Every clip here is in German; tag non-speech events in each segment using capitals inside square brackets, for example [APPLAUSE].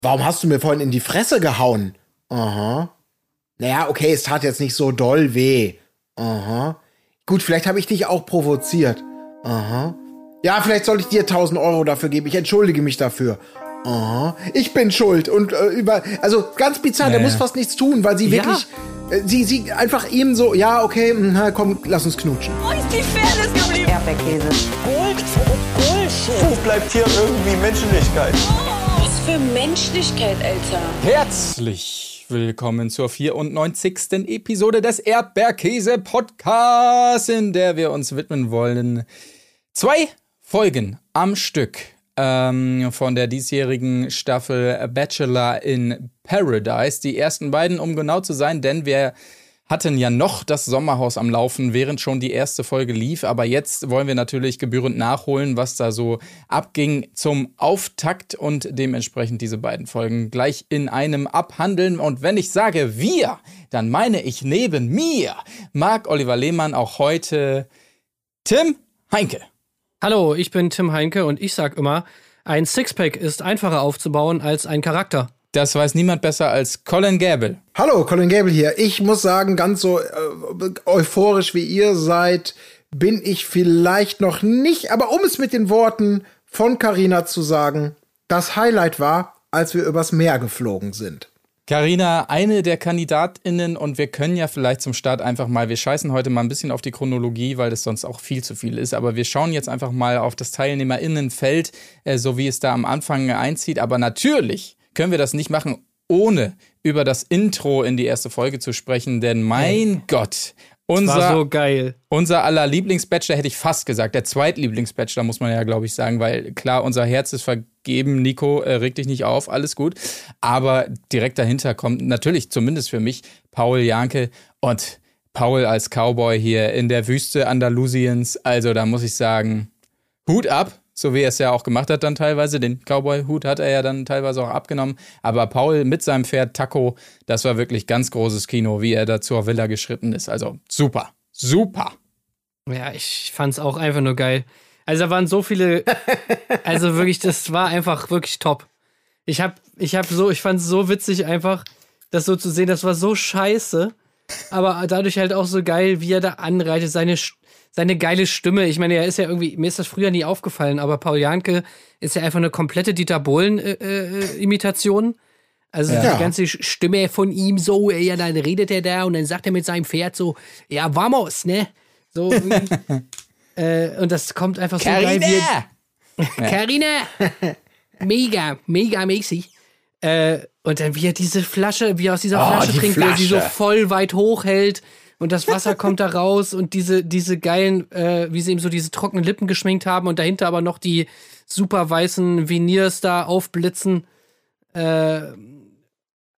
Warum hast du mir vorhin in die Fresse gehauen? Aha. Naja, okay, es tat jetzt nicht so doll weh. Aha. Gut, vielleicht habe ich dich auch provoziert. Aha. Ja, vielleicht soll ich dir 1000 Euro dafür geben. Ich entschuldige mich dafür. Aha. Ich bin schuld. Und äh, über. Also ganz bizarr, naja. der muss fast nichts tun, weil sie wirklich. Ja. Äh, sie, sie einfach ihm so, ja, okay, mh, komm, lass uns knutschen. Wo ist die Fairness geblieben? Erdbeerkäse. Gold, Bullshit. Wo bleibt hier irgendwie Menschlichkeit? Was für Menschlichkeit, Alter. Herzlich willkommen zur 94. Episode des Erdbeerkäse Podcasts, in der wir uns widmen wollen. Zwei Folgen am Stück ähm, von der diesjährigen Staffel Bachelor in Paradise. Die ersten beiden, um genau zu sein, denn wir hatten ja noch das Sommerhaus am Laufen, während schon die erste Folge lief. Aber jetzt wollen wir natürlich gebührend nachholen, was da so abging zum Auftakt und dementsprechend diese beiden Folgen gleich in einem abhandeln. Und wenn ich sage wir, dann meine ich neben mir Marc Oliver Lehmann auch heute Tim Heinke. Hallo, ich bin Tim Heinke und ich sag immer, ein Sixpack ist einfacher aufzubauen als ein Charakter. Das weiß niemand besser als Colin Gable. Hallo, Colin Gable hier. Ich muss sagen, ganz so äh, euphorisch wie ihr seid, bin ich vielleicht noch nicht, aber um es mit den Worten von Carina zu sagen, das Highlight war, als wir übers Meer geflogen sind. Carina, eine der KandidatInnen und wir können ja vielleicht zum Start einfach mal, wir scheißen heute mal ein bisschen auf die Chronologie, weil das sonst auch viel zu viel ist, aber wir schauen jetzt einfach mal auf das TeilnehmerInnenfeld, äh, so wie es da am Anfang einzieht. Aber natürlich können wir das nicht machen, ohne über das Intro in die erste Folge zu sprechen, denn mein hey. Gott, unser, so geil. Unser aller Lieblingsbachelor hätte ich fast gesagt. Der Zweitlieblingsbachelor muss man ja, glaube ich, sagen, weil klar, unser Herz ist vergeben. Nico, äh, reg dich nicht auf, alles gut. Aber direkt dahinter kommt natürlich, zumindest für mich, Paul Janke und Paul als Cowboy hier in der Wüste Andalusiens. Also da muss ich sagen, Hut ab so wie er es ja auch gemacht hat dann teilweise. Den Cowboy-Hut hat er ja dann teilweise auch abgenommen. Aber Paul mit seinem Pferd Taco, das war wirklich ganz großes Kino, wie er da zur Villa geschritten ist. Also super, super. Ja, ich fand's auch einfach nur geil. Also da waren so viele, [LAUGHS] also wirklich, das war einfach wirklich top. Ich hab, ich hab so, ich fand's so witzig einfach, das so zu sehen, das war so scheiße, aber dadurch halt auch so geil, wie er da anreitet, seine seine geile Stimme. Ich meine, er ist ja irgendwie, mir ist das früher nie aufgefallen, aber Paul Janke ist ja einfach eine komplette Dieter Bohlen-Imitation. Äh, äh, also ja. die ganze Stimme von ihm so, ja, dann redet er da und dann sagt er mit seinem Pferd so, ja, vamos, ne? So [LAUGHS] äh, und das kommt einfach so Carina! geil. [LAUGHS] Carina! mega, mega mäßig. Äh, und dann wie er diese Flasche, wie er aus dieser oh, Flasche trinkt, Flasche. wie er sie so voll weit hochhält und das Wasser kommt da raus und diese, diese geilen, äh, wie sie ihm so diese trockenen Lippen geschminkt haben und dahinter aber noch die super weißen Veneers da aufblitzen. Äh,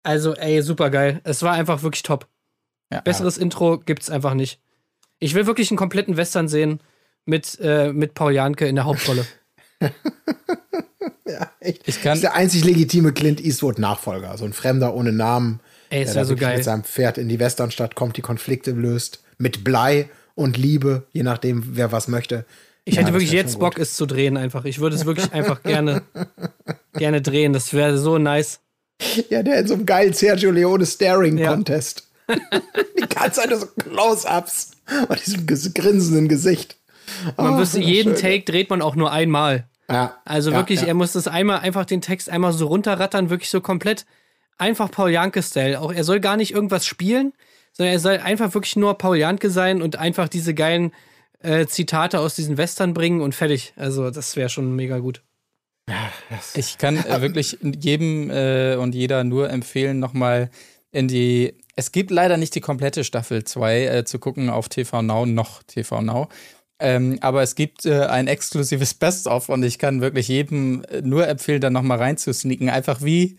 also, ey, super geil. Es war einfach wirklich top. Ja, Besseres ja. Intro gibt's einfach nicht. Ich will wirklich einen kompletten Western sehen mit, äh, mit Paul Janke in der Hauptrolle. [LAUGHS] ja, echt. Ich kann das ist der einzig legitime Clint Eastwood-Nachfolger. So ein Fremder ohne Namen Ey, ist der ja so geil. mit seinem Pferd in die Westernstadt kommt, die Konflikte löst. Mit Blei und Liebe, je nachdem, wer was möchte. Ich ja, hätte wirklich jetzt Bock, es zu drehen einfach. Ich würde es wirklich einfach gerne, [LAUGHS] gerne drehen. Das wäre so nice. Ja, der in so einem geilen Sergio Leone Staring Contest. Ja. [LAUGHS] die ganze Zeit so Close-Ups und diesem grinsenden Gesicht. Man oh, wüsste, jeden schön. Take dreht man auch nur einmal. Ja. Also ja, wirklich, er muss das einmal, einfach den Text einmal so runterrattern, wirklich so komplett einfach Paul Janke-Style. Auch er soll gar nicht irgendwas spielen, sondern er soll einfach wirklich nur Paul Janke sein und einfach diese geilen äh, Zitate aus diesen Western bringen und fertig. Also, das wäre schon mega gut. [LAUGHS] Ich kann äh, wirklich jedem äh, und jeder nur empfehlen, nochmal in die. Es gibt leider nicht die komplette Staffel 2 äh, zu gucken auf TV Now, noch TV Now. Ähm, aber es gibt äh, ein exklusives Best-of und ich kann wirklich jedem äh, nur empfehlen, da nochmal reinzusneaken. Einfach wie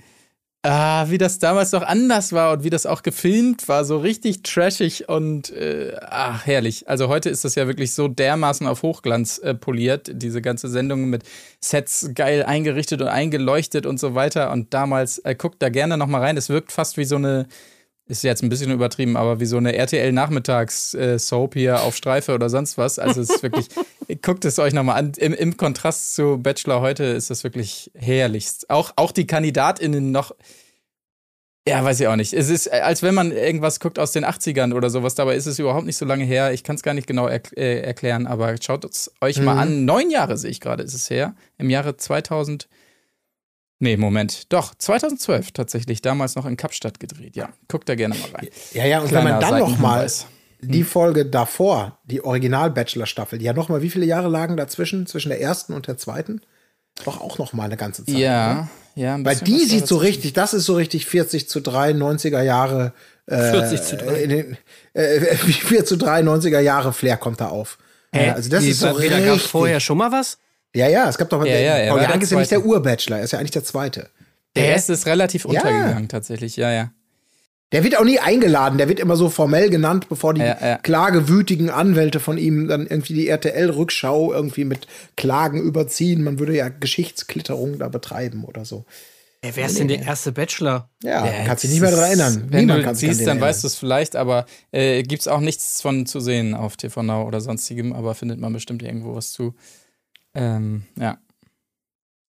Ah, wie das damals noch anders war und wie das auch gefilmt war, so richtig trashig und äh, ach, herrlich. Also heute ist das ja wirklich so dermaßen auf Hochglanz äh, poliert, diese ganze Sendung mit Sets geil eingerichtet und eingeleuchtet und so weiter. Und damals, äh, guckt da gerne nochmal rein. Es wirkt fast wie so eine ist jetzt ein bisschen übertrieben, aber wie so eine RTL-Nachmittags-Soap hier auf Streife oder sonst was. Also es ist wirklich, [LAUGHS] guckt es euch nochmal an. Im, Im Kontrast zu Bachelor heute ist das wirklich herrlichst. Auch, auch die KandidatInnen noch. Ja, weiß ich auch nicht. Es ist, als wenn man irgendwas guckt aus den 80ern oder sowas. Dabei ist es überhaupt nicht so lange her. Ich kann es gar nicht genau er äh, erklären, aber schaut es euch mal an. Neun Jahre sehe ich gerade, ist es her. Im Jahre 2000. Nee, Moment. Doch, 2012 tatsächlich. Damals noch in Kapstadt gedreht. Ja, guckt da gerne mal rein. Ja, ja, und Kleiner wenn man dann noch mal Seitenhinweis. die Folge davor, die Original-Bachelor-Staffel, die ja noch mal, wie viele Jahre lagen dazwischen, zwischen der ersten und der zweiten? Doch auch noch mal eine ganze Zeit. oder? Ja, ja. ein Weil die sieht so richtig, das ist so richtig 40 zu 3, 90er Jahre. Äh, 40 zu 3. In den, äh, [LAUGHS] 4 zu 3, 90er Jahre Flair kommt da auf. Hä? also das ist so richtig. gab vorher schon mal was? Ja, ja, es gab doch Ja, ja, er Paul war der Jank ist ja nicht der. Urbachelor, er ist ja eigentlich der zweite. Der Hä? erste ist relativ untergegangen, tatsächlich. Ja, ja. Der wird auch nie eingeladen, der wird immer so formell genannt, bevor die Ja, ja. klagewütigen Anwälte von ihm dann irgendwie die RTL-Rückschau irgendwie mit Klagen überziehen. Man würde ja Geschichtsklitterung da betreiben oder so. Ey, wer ist denn der erste Bachelor? Ja, Ja, kannst dich nicht mehr daran erinnern. Wenn Niemand du kann sich an siehst, dann erinnern. weißt du es vielleicht, aber äh, gibt es auch nichts von zu sehen auf TV Now oder sonstigem, aber findet man bestimmt irgendwo was zu. Ähm, ja.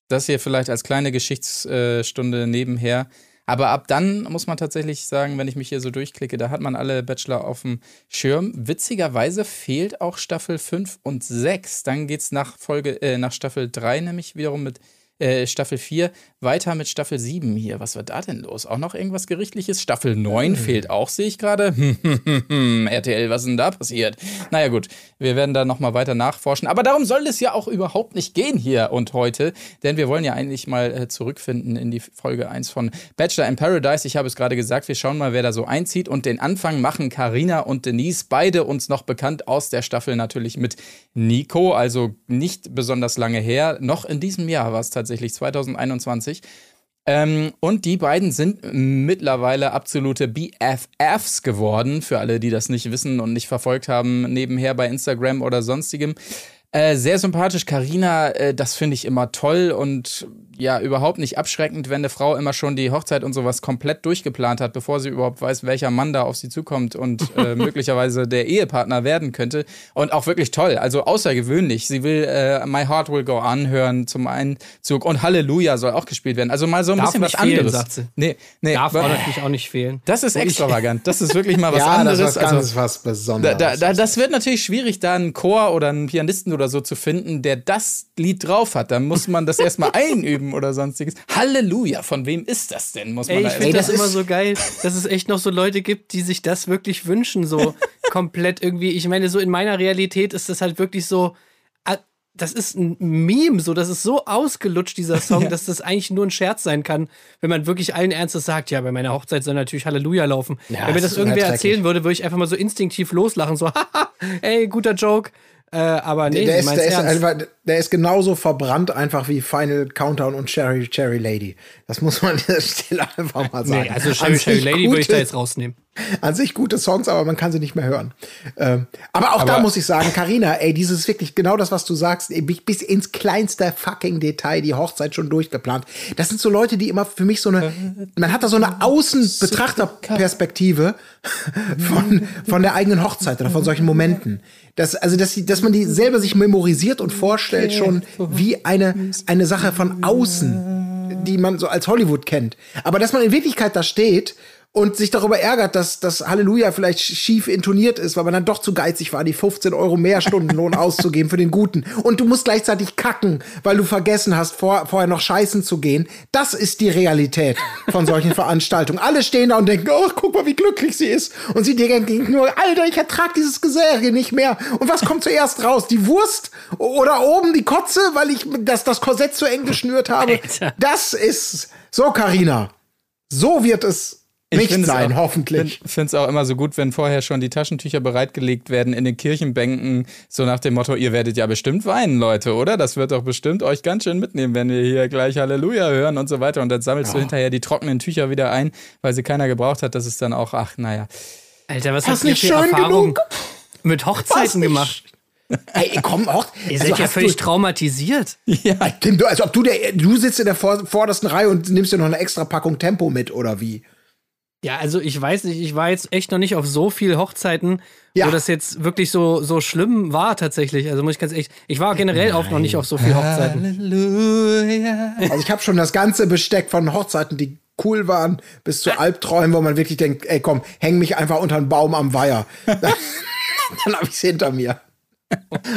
Das hier vielleicht als kleine Geschichtsstunde nebenher. Aber ab dann muss man tatsächlich sagen, wenn ich mich hier so durchklicke, da hat man alle Bachelor auf dem Schirm. Witzigerweise fehlt auch Staffel 5 und 6. Dann geht's nach Folge, äh, nach Staffel 3 nämlich wiederum mit äh, Staffel 4 weiter mit Staffel 7 hier. Was war da denn los? Auch noch irgendwas Gerichtliches? Staffel 9 fehlt auch, sehe ich gerade. [LAUGHS] RTL, was ist denn da passiert? Naja, gut, wir werden da nochmal weiter nachforschen. Aber darum soll es ja auch überhaupt nicht gehen hier und heute, denn wir wollen ja eigentlich mal äh, zurückfinden in die Folge 1 von Bachelor in Paradise. Ich habe es gerade gesagt, wir schauen mal, wer da so einzieht. Und den Anfang machen Karina und Denise, beide uns noch bekannt aus der Staffel natürlich mit Nico, also nicht besonders lange her. Noch in diesem Jahr war es tatsächlich 2021. Ähm, und die beiden sind mittlerweile absolute BFFs geworden, für alle, die das nicht wissen und nicht verfolgt haben, nebenher bei Instagram oder sonstigem. Äh, sehr sympathisch, Karina, äh, das finde ich immer toll und ja, überhaupt nicht abschreckend, wenn eine Frau immer schon die Hochzeit und sowas komplett durchgeplant hat, bevor sie überhaupt weiß, welcher Mann da auf sie zukommt und [LAUGHS] äh, möglicherweise der Ehepartner werden könnte. Und auch wirklich toll, also außergewöhnlich. Sie will äh, My Heart Will Go On hören zum Einzug und Halleluja soll auch gespielt werden. Also mal so ein Darf bisschen was fehlen, anderes. sagt sie. Nee, nee, Darf auch natürlich auch nicht fehlen. das ist extravagant. Das ist wirklich mal [LAUGHS] was ja, anderes. das ist was Also- ganz was da, Besonderes. da, da, das wird natürlich schwierig, da einen Chor oder einen Pianisten oder so zu finden, der das Lied drauf hat. Da muss man das erstmal [LAUGHS] einüben oder sonstiges. Halleluja, von wem ist das denn? Muss man Ey, ich finde das das, immer so geil, dass es echt noch so Leute gibt, die sich das wirklich wünschen, so [LAUGHS] komplett irgendwie. Ich meine, so in meiner Realität ist das halt wirklich so, ah, das ist ein Meme, so, das ist so ausgelutscht, dieser [LAUGHS] Song, dass das eigentlich nur ein Scherz sein kann, wenn man wirklich allen Ernstes sagt, ja, bei meiner Hochzeit soll natürlich Halleluja laufen. Ja, wenn mir das das irgendwer erzählen würde, würde ich einfach mal so instinktiv loslachen, so, [LAUGHS] haha, ey, guter Joke. Äh, aber nee, der, sie ist, der, ist einfach, der ist genauso verbrannt einfach wie Final Countdown und Cherry Cherry Lady. Das muss man an dieser Stelle [LAUGHS] einfach mal sagen. Nee, also sich Sherry Lady würde ich da jetzt rausnehmen. An sich gute Songs, aber man kann sie nicht mehr hören. Ähm, aber auch da Aber- muss ich sagen, Karina, ey, dieses ist wirklich genau das, was du sagst, ey, bis ins kleinste fucking Detail die Hochzeit schon durchgeplant. Das sind so Leute, die immer für mich so eine, man hat da so eine Außenbetrachterperspektive von, von der eigenen Hochzeit oder von solchen Momenten. Das, also, dass, dass man die selber sich memorisiert und vorstellt schon wie eine, eine Sache von außen, die man so als Hollywood kennt. Aber dass man in Wirklichkeit da steht und sich darüber ärgert, dass das Halleluja vielleicht schief intoniert ist, weil man dann doch zu geizig war, die 15 Euro mehr Stundenlohn [LAUGHS] auszugeben für den Guten. Und du musst gleichzeitig kacken, weil du vergessen hast, vor, vorher noch scheißen zu gehen. Das ist die Realität von solchen [LAUGHS] Veranstaltungen. Alle stehen da und denken, oh, guck mal, wie glücklich sie ist. Und sie denken nur, Alter, ich ertrag dieses Gesäge nicht mehr. Und was kommt zuerst raus? Die Wurst oder oben die Kotze, weil ich das, das Korsett zu eng geschnürt habe? Alter. Das ist so, Karina. So wird es nicht sein, auch- hoffentlich. Ich finde es auch immer so gut, wenn vorher schon die Taschentücher bereitgelegt werden in den Kirchenbänken, so nach dem Motto, ihr werdet ja bestimmt weinen, Leute, oder? Das wird doch bestimmt euch ganz schön mitnehmen, wenn wir hier gleich Halleluja hören und so weiter. Und dann sammelst du hinterher die trockenen Tücher wieder ein, weil sie keiner gebraucht hat. Das ist dann auch, ach, naja. Alter, was ihr nicht für schön Erfahrungen genug? mit Hochzeiten gemacht? Ey, komm auch. Ihr also seid ja hast völlig du, traumatisiert. Ja, Tim, du, als ob du der, du sitzt in der vor, vordersten Reihe und nimmst dir noch eine extra Packung Tempo mit oder wie? Ja, also ich weiß nicht, ich war jetzt echt noch nicht auf so viel Hochzeiten, Ja. wo das jetzt wirklich so, so schlimm war tatsächlich. Also muss ich ganz echt, ich war generell auch noch nicht auf so viel Hochzeiten. Halleluja. Also ich habe schon das ganze Besteck von Hochzeiten, die cool waren, bis zu Albträumen, wo man wirklich denkt, ey komm, häng mich einfach unter einen Baum am Weiher. [LAUGHS] Dann, habe ich es hinter mir.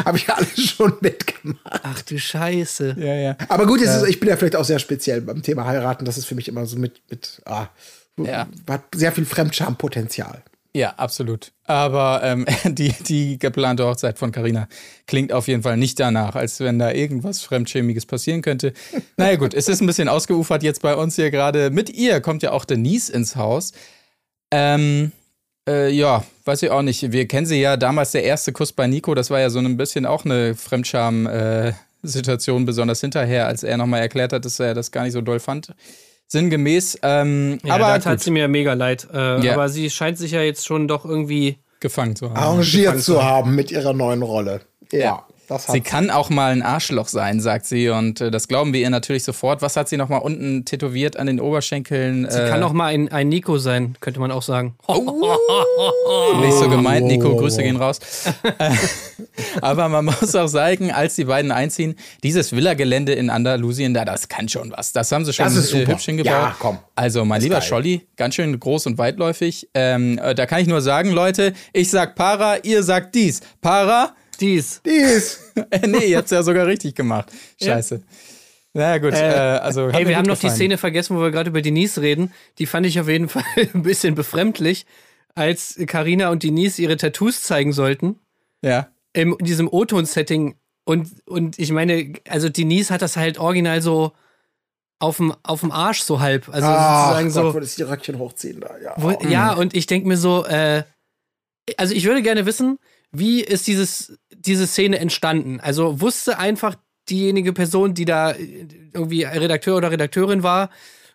habe ich alles schon mitgemacht. Ach du Scheiße. Ja, ja. Aber gut, es ist, ich bin ja vielleicht auch sehr speziell beim Thema heiraten. Das ist für mich immer so mit, mit ah, Ja. hat sehr viel Fremdschampotenzial. Ja, absolut. Aber ähm, [LAUGHS] die, die geplante Hochzeit von Carina klingt auf jeden Fall nicht danach, als wenn da irgendwas Fremdschämiges passieren könnte. [LAUGHS] Naja, gut, es ist ein bisschen ausgeufert jetzt bei uns hier gerade. Mit ihr kommt ja auch Denise ins Haus. Ähm, äh, ja, weiß ich auch nicht. Wir kennen sie ja damals, der erste Kuss bei Nico, das war ja so ein bisschen auch eine Fremdscham-Situation, besonders hinterher, als er nochmal erklärt hat, dass er das gar nicht so doll fand. Sinngemäß. Ähm, Ja, aber da tat sie mir mega leid. Äh, Ja. Aber sie scheint sich ja jetzt schon doch irgendwie. gefangen zu haben. Arrangiert zu haben mit ihrer neuen Rolle. Ja, hat Sie kann auch mal ein Arschloch sein, sagt sie. Und äh, das glauben wir ihr natürlich sofort. Was hat sie noch mal unten tätowiert an den Oberschenkeln? Sie äh, kann auch mal ein, ein Nico sein, könnte man auch sagen. [LAUGHS] Nicht so gemeint, Nico, Oh. Grüße gehen raus. Äh, Aber man muss auch sagen, als die beiden einziehen, dieses Villagelände in Andalusien, da, das kann schon was. Das haben sie schon Das ist super. hübsch hingebaut. Ja, komm. Also, mein lieber geil. Scholli, ganz schön groß und weitläufig. Ähm, äh, da kann ich nur sagen, Leute, ich sag Para, ihr sagt dies. Para, Dies. Dies. [LAUGHS] äh, nee, ihr habt's ja sogar richtig gemacht. Scheiße. Na ja, gut, äh, also. hat Hey, mir wir haben noch die gefallen. Szene vergessen, wo wir gerade über Denise reden. Die fand ich auf jeden Fall [LAUGHS] ein bisschen befremdlich, als Karina und Denise ihre Tattoos zeigen sollten. Ja. in diesem O-Ton-Setting. Und, und ich meine, also Denise hat das halt original so auf dem, auf dem Arsch so halb. Also Ach sozusagen Gott, so. würde ich die Röckchen hochziehen da. Ja. Wo, ja, und ich denke mir so, äh, also ich würde gerne wissen, wie ist dieses, diese Szene entstanden? Also wusste einfach diejenige Person, die da äh, irgendwie Redakteur oder Redakteurin war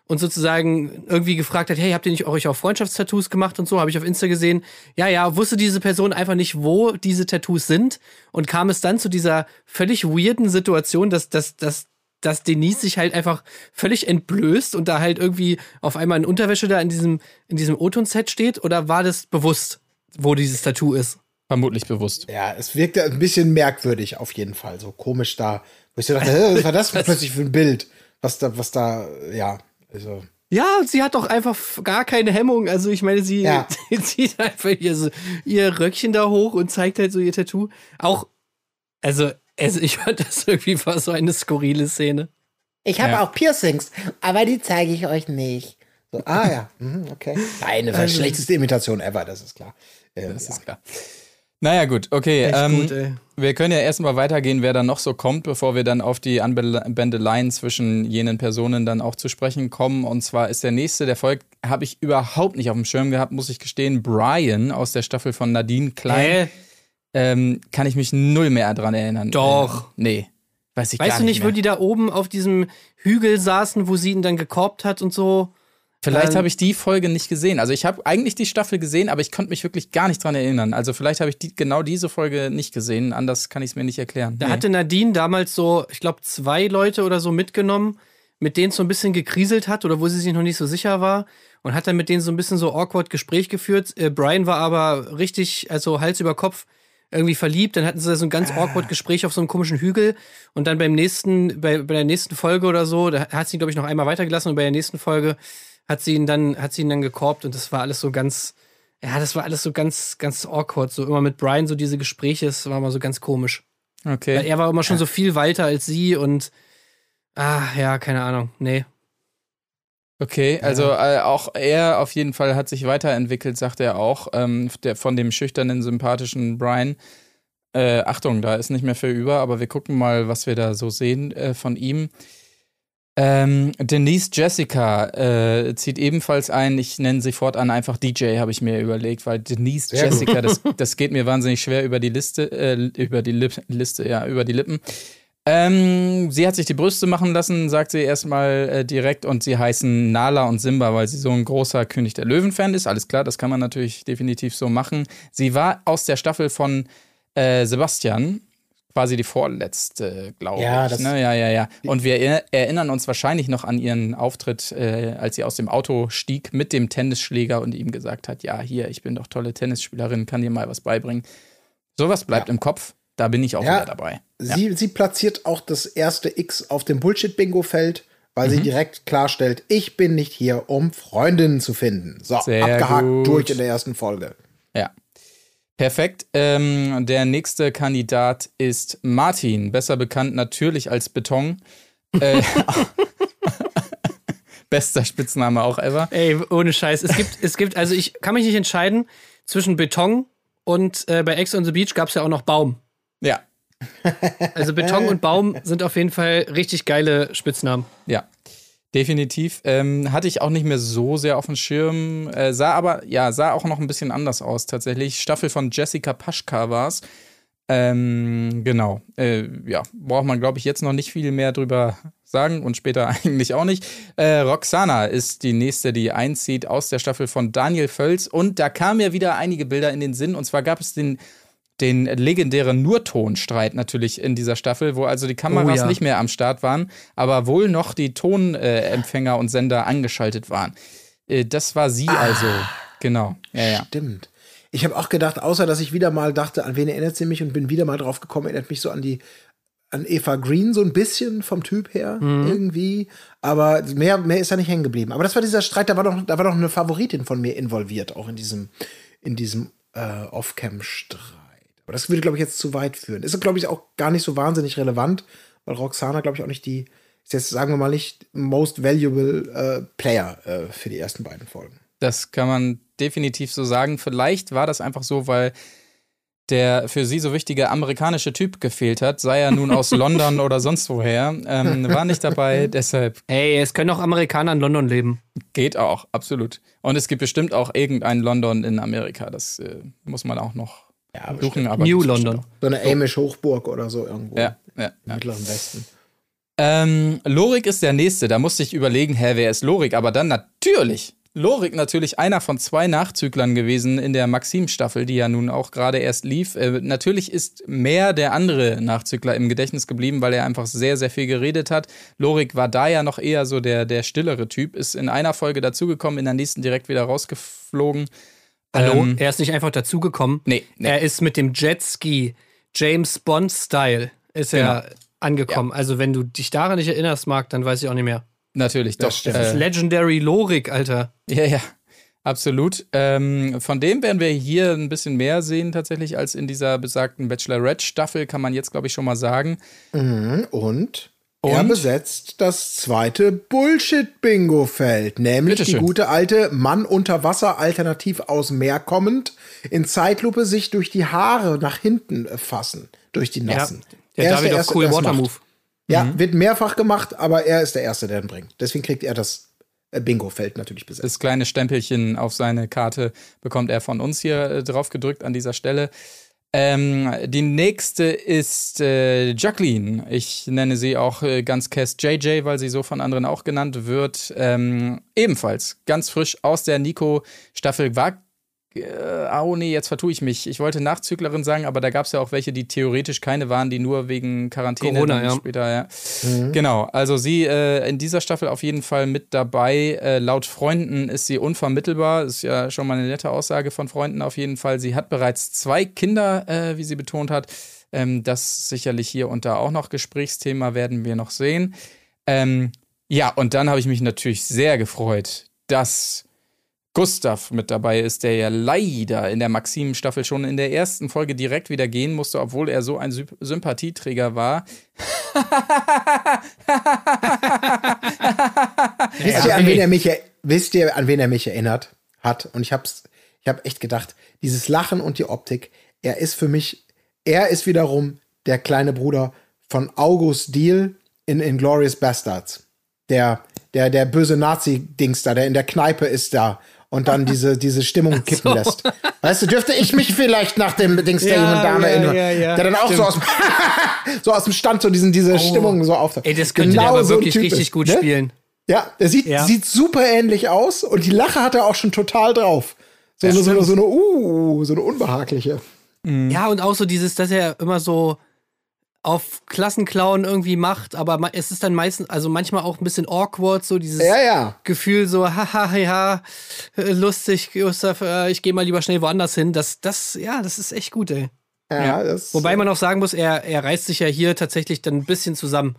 und sozusagen irgendwie gefragt hat, hey, habt ihr nicht euch auch Freundschaftstattoos gemacht und so, habe ich auf Insta gesehen. Ja, ja, wusste diese Person einfach nicht, wo diese Tattoos sind und kam es dann zu dieser völlig weirden Situation, dass, dass, dass, dass Denise sich halt einfach völlig entblößt und da halt irgendwie auf einmal in Unterwäsche da in diesem, in diesem O-Ton-Set steht? Oder war das bewusst, wo dieses Tattoo ist? Vermutlich bewusst. Ja, es wirkte ein bisschen merkwürdig auf jeden Fall. So komisch da. Wo ich so dachte, was war das plötzlich für ein Bild? Was da, was da, ja, also. Ja, sie hat doch einfach gar keine Hemmung. Also ich meine, sie, Ja. [LAUGHS] sie zieht einfach ihr, so, ihr Röckchen da hoch und zeigt halt so ihr Tattoo. Auch, also, also ich fand das irgendwie war so eine skurrile Szene. Ich habe Ja. auch Piercings, aber die zeige ich euch nicht. So, ah ja, mhm, okay. War die schlechteste Imitation ever, das ist klar. Ähm, Das ja. ist klar. Naja, gut, okay. Echt ähm, gut, ey. Wir können ja erstmal weitergehen, wer dann noch so kommt, bevor wir dann auf die Anbändeleien zwischen jenen Personen dann auch zu sprechen kommen. Und zwar ist der nächste, der folgt, habe ich überhaupt nicht auf dem Schirm gehabt, muss ich gestehen. Brian aus der Staffel von Nadine Klein. Hä? Ähm, kann ich mich null mehr dran erinnern. Doch. Äh, nee. Weiß ich Weißt gar du nicht, mehr. wo die da oben auf diesem Hügel saßen, wo sie ihn dann gekorbt hat und so? Vielleicht Ähm, habe ich die Folge nicht gesehen. Also ich habe eigentlich die Staffel gesehen, aber ich konnte mich wirklich gar nicht dran erinnern. Also vielleicht habe ich die, genau diese Folge nicht gesehen. Anders kann ich es mir nicht erklären. Da Nee. hatte Nadine damals so, ich glaube, zwei Leute oder so mitgenommen, mit denen es so ein bisschen gekriselt hat oder wo sie sich noch nicht so sicher war und hat dann mit denen so ein bisschen so awkward Gespräch geführt. Äh, Brian war aber richtig, also Hals über Kopf irgendwie verliebt. Dann hatten sie so ein ganz awkward Gespräch auf so einem komischen Hügel und dann beim nächsten, bei, bei der nächsten Folge oder so, da hat sie ihn, glaube ich, noch einmal weitergelassen und bei der nächsten Folge hat sie ihn dann, hat sie ihn dann gekorbt und das war alles so ganz, ja, das war alles so ganz, ganz awkward. So immer mit Brian so diese Gespräche, es war mal so ganz komisch. Weil Okay. er war immer schon so viel weiter als sie und ah, ja, keine Ahnung. Nee. Okay, also äh, auch er auf jeden Fall hat sich weiterentwickelt, sagt er auch, ähm, der, von dem schüchternen, sympathischen Brian. Äh, Achtung, da ist nicht mehr viel über, aber wir gucken mal, was wir da so sehen äh, von ihm. Ähm, Denise Jessica äh, zieht ebenfalls ein. Ich nenne sie fortan einfach DJ, habe ich mir überlegt, weil Denise Sehr. Jessica, das, [LAUGHS] das geht mir wahnsinnig schwer über die Liste, äh, über die Lip Liste, ja, über die Lippen. Ähm, sie hat sich die Brüste machen lassen, sagt sie erstmal äh, direkt, und sie heißen Nala und Simba, weil sie so ein großer König der Löwen-Fan ist. Alles klar, das kann man natürlich definitiv so machen. Sie war aus der Staffel von äh, Sebastian. Quasi die vorletzte, glaube Ja, ich. das- Ne? Ja, ja, ja. Und wir er- erinnern uns wahrscheinlich noch an ihren Auftritt, äh, als sie aus dem Auto stieg mit dem Tennisschläger und ihm gesagt hat, ja, hier, ich bin doch tolle Tennisspielerin, kann dir mal was beibringen. Sowas bleibt im Kopf. Da bin ich auch Ja. wieder dabei. Ja. Sie, sie platziert auch das erste X auf dem Bullshit-Bingo-Feld, weil Mhm. sie direkt klarstellt, ich bin nicht hier, um Freundinnen zu finden. So, Sehr abgehakt gut. durch in der ersten Folge. Ja. Perfekt. Ähm, der nächste Kandidat ist Martin, besser bekannt natürlich als Beton. Äh, [LAUGHS] Bester Spitzname auch ever. Ey, ohne Scheiß. Es gibt, es gibt, also ich kann mich nicht entscheiden zwischen Beton und äh, bei Ex on the Beach gab es ja auch noch Baum. Ja, Also Beton und Baum sind auf jeden Fall richtig geile Spitznamen. ja. Definitiv. Ähm, hatte ich auch nicht mehr so sehr auf dem Schirm. Äh, sah aber, ja, sah auch noch ein bisschen anders aus tatsächlich. Staffel von Jessica Paschka war es. Ähm, genau. Äh, ja, braucht man, glaube ich, jetzt noch nicht viel mehr drüber sagen und später [LAUGHS] eigentlich auch nicht. Äh, Roxana ist die nächste, die einzieht aus der Staffel von Daniel Völz. Und da kamen ja wieder einige Bilder in den Sinn. Und zwar gab es den, den legendären Nurtonstreit natürlich in dieser Staffel, wo also die Kameras Oh ja. nicht mehr am Start waren, aber wohl noch die Tonempfänger und Sender angeschaltet waren. Äh, das war sie also. Genau. Ja, ja. Stimmt. Ich habe auch gedacht, außer dass ich wieder mal dachte, an wen erinnert sie mich und bin wieder mal drauf gekommen, erinnert mich so an die an Eva Green so ein bisschen vom Typ her Mhm. irgendwie, aber mehr mehr ist da nicht hängen geblieben. Aber das war dieser Streit, da war doch da war doch eine Favoritin von mir involviert, auch in diesem in diesem äh, Off-Cam-Streit. Aber das würde glaube ich jetzt zu weit führen. Ist glaube ich auch gar nicht so wahnsinnig relevant, weil Roxana glaube ich auch nicht die ist jetzt sagen wir mal nicht most valuable äh, Player äh, für die ersten beiden Folgen. Das kann man definitiv so sagen. Vielleicht war das einfach so, weil der für sie so wichtige amerikanische Typ gefehlt hat, sei er nun aus [LAUGHS] London oder sonst woher, ähm, war nicht dabei, [LAUGHS] deshalb Ey, es können auch Amerikaner in London leben. geht auch, absolut. Und es gibt bestimmt auch irgendein London in Amerika, das äh, muss man auch noch suchen. Aber New London. So eine Amish Hochburg oder so irgendwo Ja, ja, im ja. mittleren Westen. Ähm, Lorik ist der nächste. Da musste ich überlegen, hä, wer ist Lorik? Aber dann natürlich. Lorik natürlich einer von zwei Nachzüglern gewesen in der Maxim-Staffel, die ja nun auch gerade erst lief. Äh, natürlich ist mehr der andere Nachzügler im Gedächtnis geblieben, weil er einfach sehr, sehr viel geredet hat. Lorik war da ja noch eher so der, der stillere Typ, ist in einer Folge dazugekommen, in der nächsten direkt wieder rausgeflogen. Hallo? Ähm, er ist nicht einfach dazugekommen. Nee, nee. Er ist mit dem Jetski James Bond-Style ist er Genau. angekommen. Also wenn du dich daran nicht erinnerst, Marc, dann weiß ich auch nicht mehr. Natürlich, doch. stimmt. Das ist Legendary Lorik, Alter. Ja, ja, absolut. Ähm, von dem werden wir hier ein bisschen mehr sehen tatsächlich als in dieser besagten Bachelorette-Staffel, kann man jetzt, glaube ich, schon mal sagen. Und, er Und? besetzt das zweite Bullshit-Bingo-Feld, nämlich die gute alte Mann unter Wasser, alternativ aus Meer kommend, in Zeitlupe sich durch die Haare nach hinten fassen, durch die Ja, Nassen. der Er ist David Erste, Cool der es Water. Move. Ja, Mhm. wird mehrfach gemacht, aber er ist der Erste, der ihn bringt. Deswegen kriegt er das äh, Bingo-Feld natürlich besetzt. Das kleine Stempelchen auf seine Karte bekommt er von uns hier äh, drauf gedrückt an dieser Stelle. Ähm, die nächste ist äh, Jacqueline. Ich nenne sie auch äh, ganz Cass JJ, weil sie so von anderen auch genannt wird. Ähm, ebenfalls ganz frisch aus der Nico-Staffel war. Äh, oh nee, jetzt vertue ich mich. Ich wollte Nachzüglerin sagen, aber da gab es ja auch welche, die theoretisch keine waren, die nur wegen Quarantäne Corona, dann ja. später, ja. Genau, also sie äh, in dieser Staffel auf jeden Fall mit dabei. Äh, laut Freunden ist sie unvermittelbar. Ist ja schon mal eine nette Aussage von Freunden auf jeden Fall. Sie hat bereits zwei Kinder, äh, wie sie betont hat. Ähm, das sicherlich hier und da auch noch Gesprächsthema werden wir noch sehen. Ähm, ja, und dann habe ich mich natürlich sehr gefreut, dass Gustav mit dabei ist, der ja leider in der Maxim-Staffel schon in der ersten Folge direkt wieder gehen musste, obwohl er so ein Sy Sympathieträger war. [LAUGHS] Wisst ihr, an wen er mich, wisst ihr, an wen er mich erinnert hat? Und ich hab's, ich habe echt gedacht, dieses Lachen und die Optik, er ist für mich, er ist wiederum der kleine Bruder von August Deal in Inglourious Bastards. Der, der, der böse Nazi-Dings da, der in der Kneipe ist da und dann diese, diese Stimmung kippen lässt. Weißt du, dürfte ich mich vielleicht nach dem Dings der Ja, jungen Dame ja, erinnern? ja, ja, der dann auch so aus, dem- [LAUGHS] so aus dem Stand so diesen, diese Stimmung so auf. Oh. Ey, das könnte der aber so wirklich richtig ist, gut ne? spielen. Ja, er sieht, sieht super ähnlich aus und die Lache hat er auch schon total drauf. So, eine, so, eine, so eine, uh, so eine unbehagliche. Ja, und auch so dieses, dass er immer so, auf Klassenclown irgendwie macht, aber es ist dann meistens, also manchmal auch ein bisschen awkward, so dieses Ja, ja. Gefühl so, haha, ja, äh, lustig, Gustav, äh, ich gehe mal lieber schnell woanders hin. Das, das, ja, das ist echt gut, ey. Ja, das, Wobei man auch sagen muss, er, er reißt sich ja hier tatsächlich dann ein bisschen zusammen.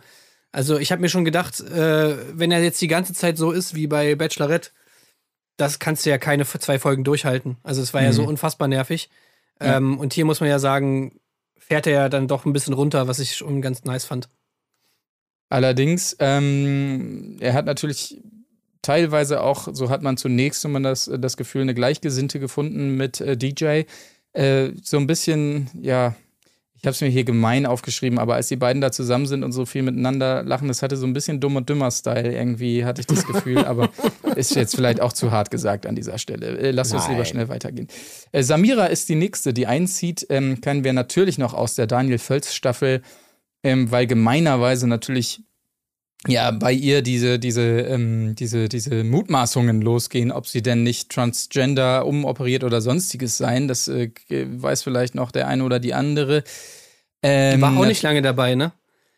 Also ich habe mir schon gedacht, äh, wenn er jetzt die ganze Zeit so ist wie bei Bachelorette, das kannst du ja keine zwei Folgen durchhalten. Also es war ja so unfassbar nervig. Ähm, und hier muss man ja sagen, fährt er ja dann doch ein bisschen runter, was ich schon ganz nice fand. Allerdings, ähm, er hat natürlich teilweise auch, so hat man zunächst immer das, das Gefühl, eine Gleichgesinnte gefunden mit äh, DJ. Äh, so ein bisschen, ja, ich habe es mir hier gemein aufgeschrieben, aber als die beiden da zusammen sind und so viel miteinander lachen, das hatte so ein bisschen dumm und dümmer Style irgendwie, hatte ich das Gefühl, [LAUGHS] aber ist jetzt vielleicht auch zu hart gesagt an dieser Stelle. Äh, Lass uns Nein. lieber schnell weitergehen. Äh, Samira ist die nächste, die einzieht, ähm, kennen wir natürlich noch aus der Daniel Völz Staffel, ähm, weil gemeinerweise natürlich ja bei ihr diese, diese, ähm, diese, diese Mutmaßungen losgehen, ob sie denn nicht transgender umoperiert oder sonstiges sein. Das äh, weiß vielleicht noch der eine oder die andere. Ähm, War auch nicht lange dabei, ne?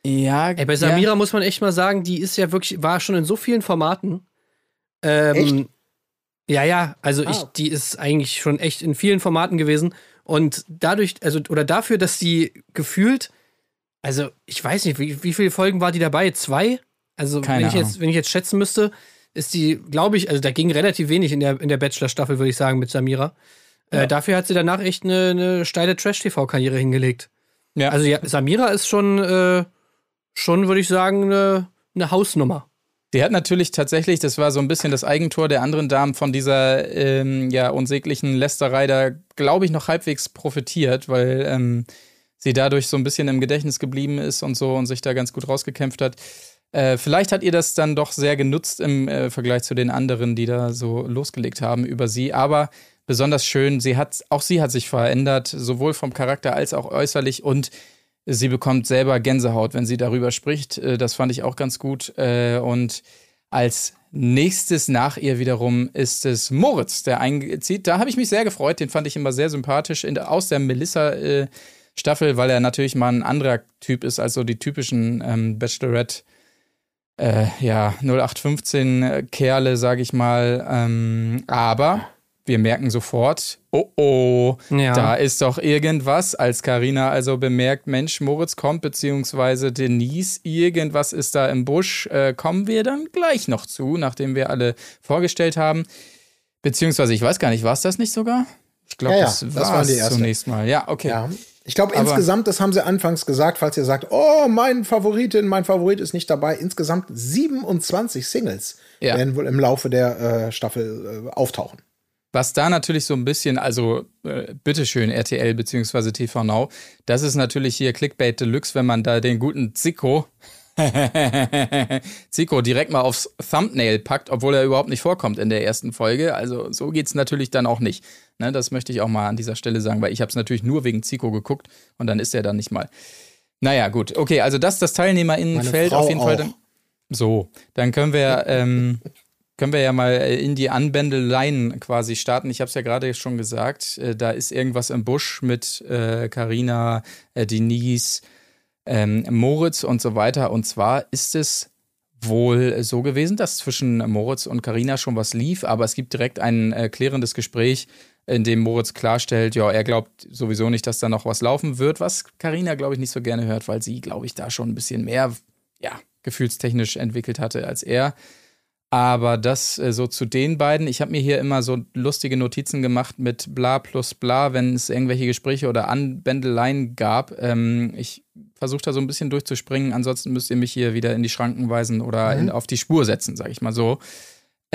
Ja, Ey, bei Samira muss man echt mal sagen, die ist ja wirklich, war schon in so vielen Formaten. Ähm, Echt? Ja, ja, also ich, Ah. die ist eigentlich schon echt in vielen Formaten gewesen. Und dadurch, also, oder dafür, dass sie gefühlt, also ich weiß nicht, wie, wie viele Folgen war die dabei? Zwei? Also, Keine wenn ich, Ahnung. jetzt, wenn ich jetzt schätzen müsste, ist die, glaube ich, also da ging relativ wenig in der, in der Bachelor-Staffel, würde ich sagen, mit Samira. Äh, dafür hat sie danach echt eine, eine steile Trash-TV-Karriere hingelegt. Ja. Also ja, Samira ist schon, äh, schon würde ich sagen, eine, eine Hausnummer. Die hat natürlich tatsächlich, das war so ein bisschen das Eigentor der anderen Damen von dieser ähm, ja unsäglichen Lästerei da, glaube ich, noch halbwegs profitiert, weil ähm, sie dadurch so ein bisschen im Gedächtnis geblieben ist und so und sich da ganz gut rausgekämpft hat. Äh, vielleicht hat ihr das dann doch sehr genutzt im äh, Vergleich zu den anderen, die da so losgelegt haben über sie. Aber besonders schön, sie hat, auch sie hat sich verändert, sowohl vom Charakter als auch äußerlich und sie bekommt selber Gänsehaut, wenn sie darüber spricht. Äh, Das fand ich auch ganz gut. Äh, Und als nächstes nach ihr wiederum ist es Moritz, der einzieht. Da habe ich mich sehr gefreut. Den fand ich immer sehr sympathisch in, aus der Melissa-Staffel, weil er natürlich mal ein anderer Typ ist als so die typischen ähm, Bachelorette. Äh, ja, 0815 äh, Kerle, sage ich mal. Ähm, aber wir merken sofort, oh oh, Ja. da ist doch irgendwas, als Karina also bemerkt, Mensch, Moritz kommt, beziehungsweise Denise, irgendwas ist da im Busch, äh, kommen wir dann gleich noch zu, nachdem wir alle vorgestellt haben. Beziehungsweise, ich weiß gar nicht, war es das nicht sogar? Ich glaube, Ja, ja, das das war es erste. zunächst mal. Ja, okay. Ja. Ich glaube, insgesamt, das haben sie anfangs gesagt, falls ihr sagt, oh, mein Favoritin, mein Favorit ist nicht dabei. Insgesamt 27 Singles Ja. werden wohl im Laufe der äh, Staffel äh, auftauchen. Was da natürlich so ein bisschen, also äh, bitteschön RTL beziehungsweise TV Now, das ist natürlich hier Clickbait Deluxe, wenn man da den guten Zico, [LAUGHS] Zico direkt mal aufs Thumbnail packt, obwohl er überhaupt nicht vorkommt in der ersten Folge. Also so geht's natürlich dann auch nicht. Ne, das möchte ich auch mal an dieser Stelle sagen, weil ich habe es natürlich nur wegen Zico geguckt und dann ist er dann nicht mal. Naja, gut. Okay, also das das Teilnehmerinnenfeld auf jeden Fall. auch. Dann, so, dann können wir ähm, können wir ja mal äh, in die Anbändeleien quasi starten. Ich habe es ja gerade schon gesagt, äh, da ist irgendwas im Busch mit Karina, äh, Denise, ähm, Moritz und so weiter. Und zwar ist es wohl so gewesen, dass zwischen Moritz und Karina schon was lief, aber es gibt direkt ein äh, klärendes Gespräch, in dem Moritz klarstellt, ja, er glaubt sowieso nicht, dass da noch was laufen wird, was Karina, glaube ich, nicht so gerne hört, weil sie, glaube ich, da schon ein bisschen mehr, ja, gefühlstechnisch entwickelt hatte als er. Aber das äh, so zu den beiden. Ich habe mir hier immer so lustige Notizen gemacht mit bla plus bla, wenn es irgendwelche Gespräche oder Anbändeleien gab. Ähm, ich versuche da so ein bisschen durchzuspringen. Ansonsten müsst ihr mich hier wieder in die Schranken weisen oder in, auf die Spur setzen, sage ich mal so.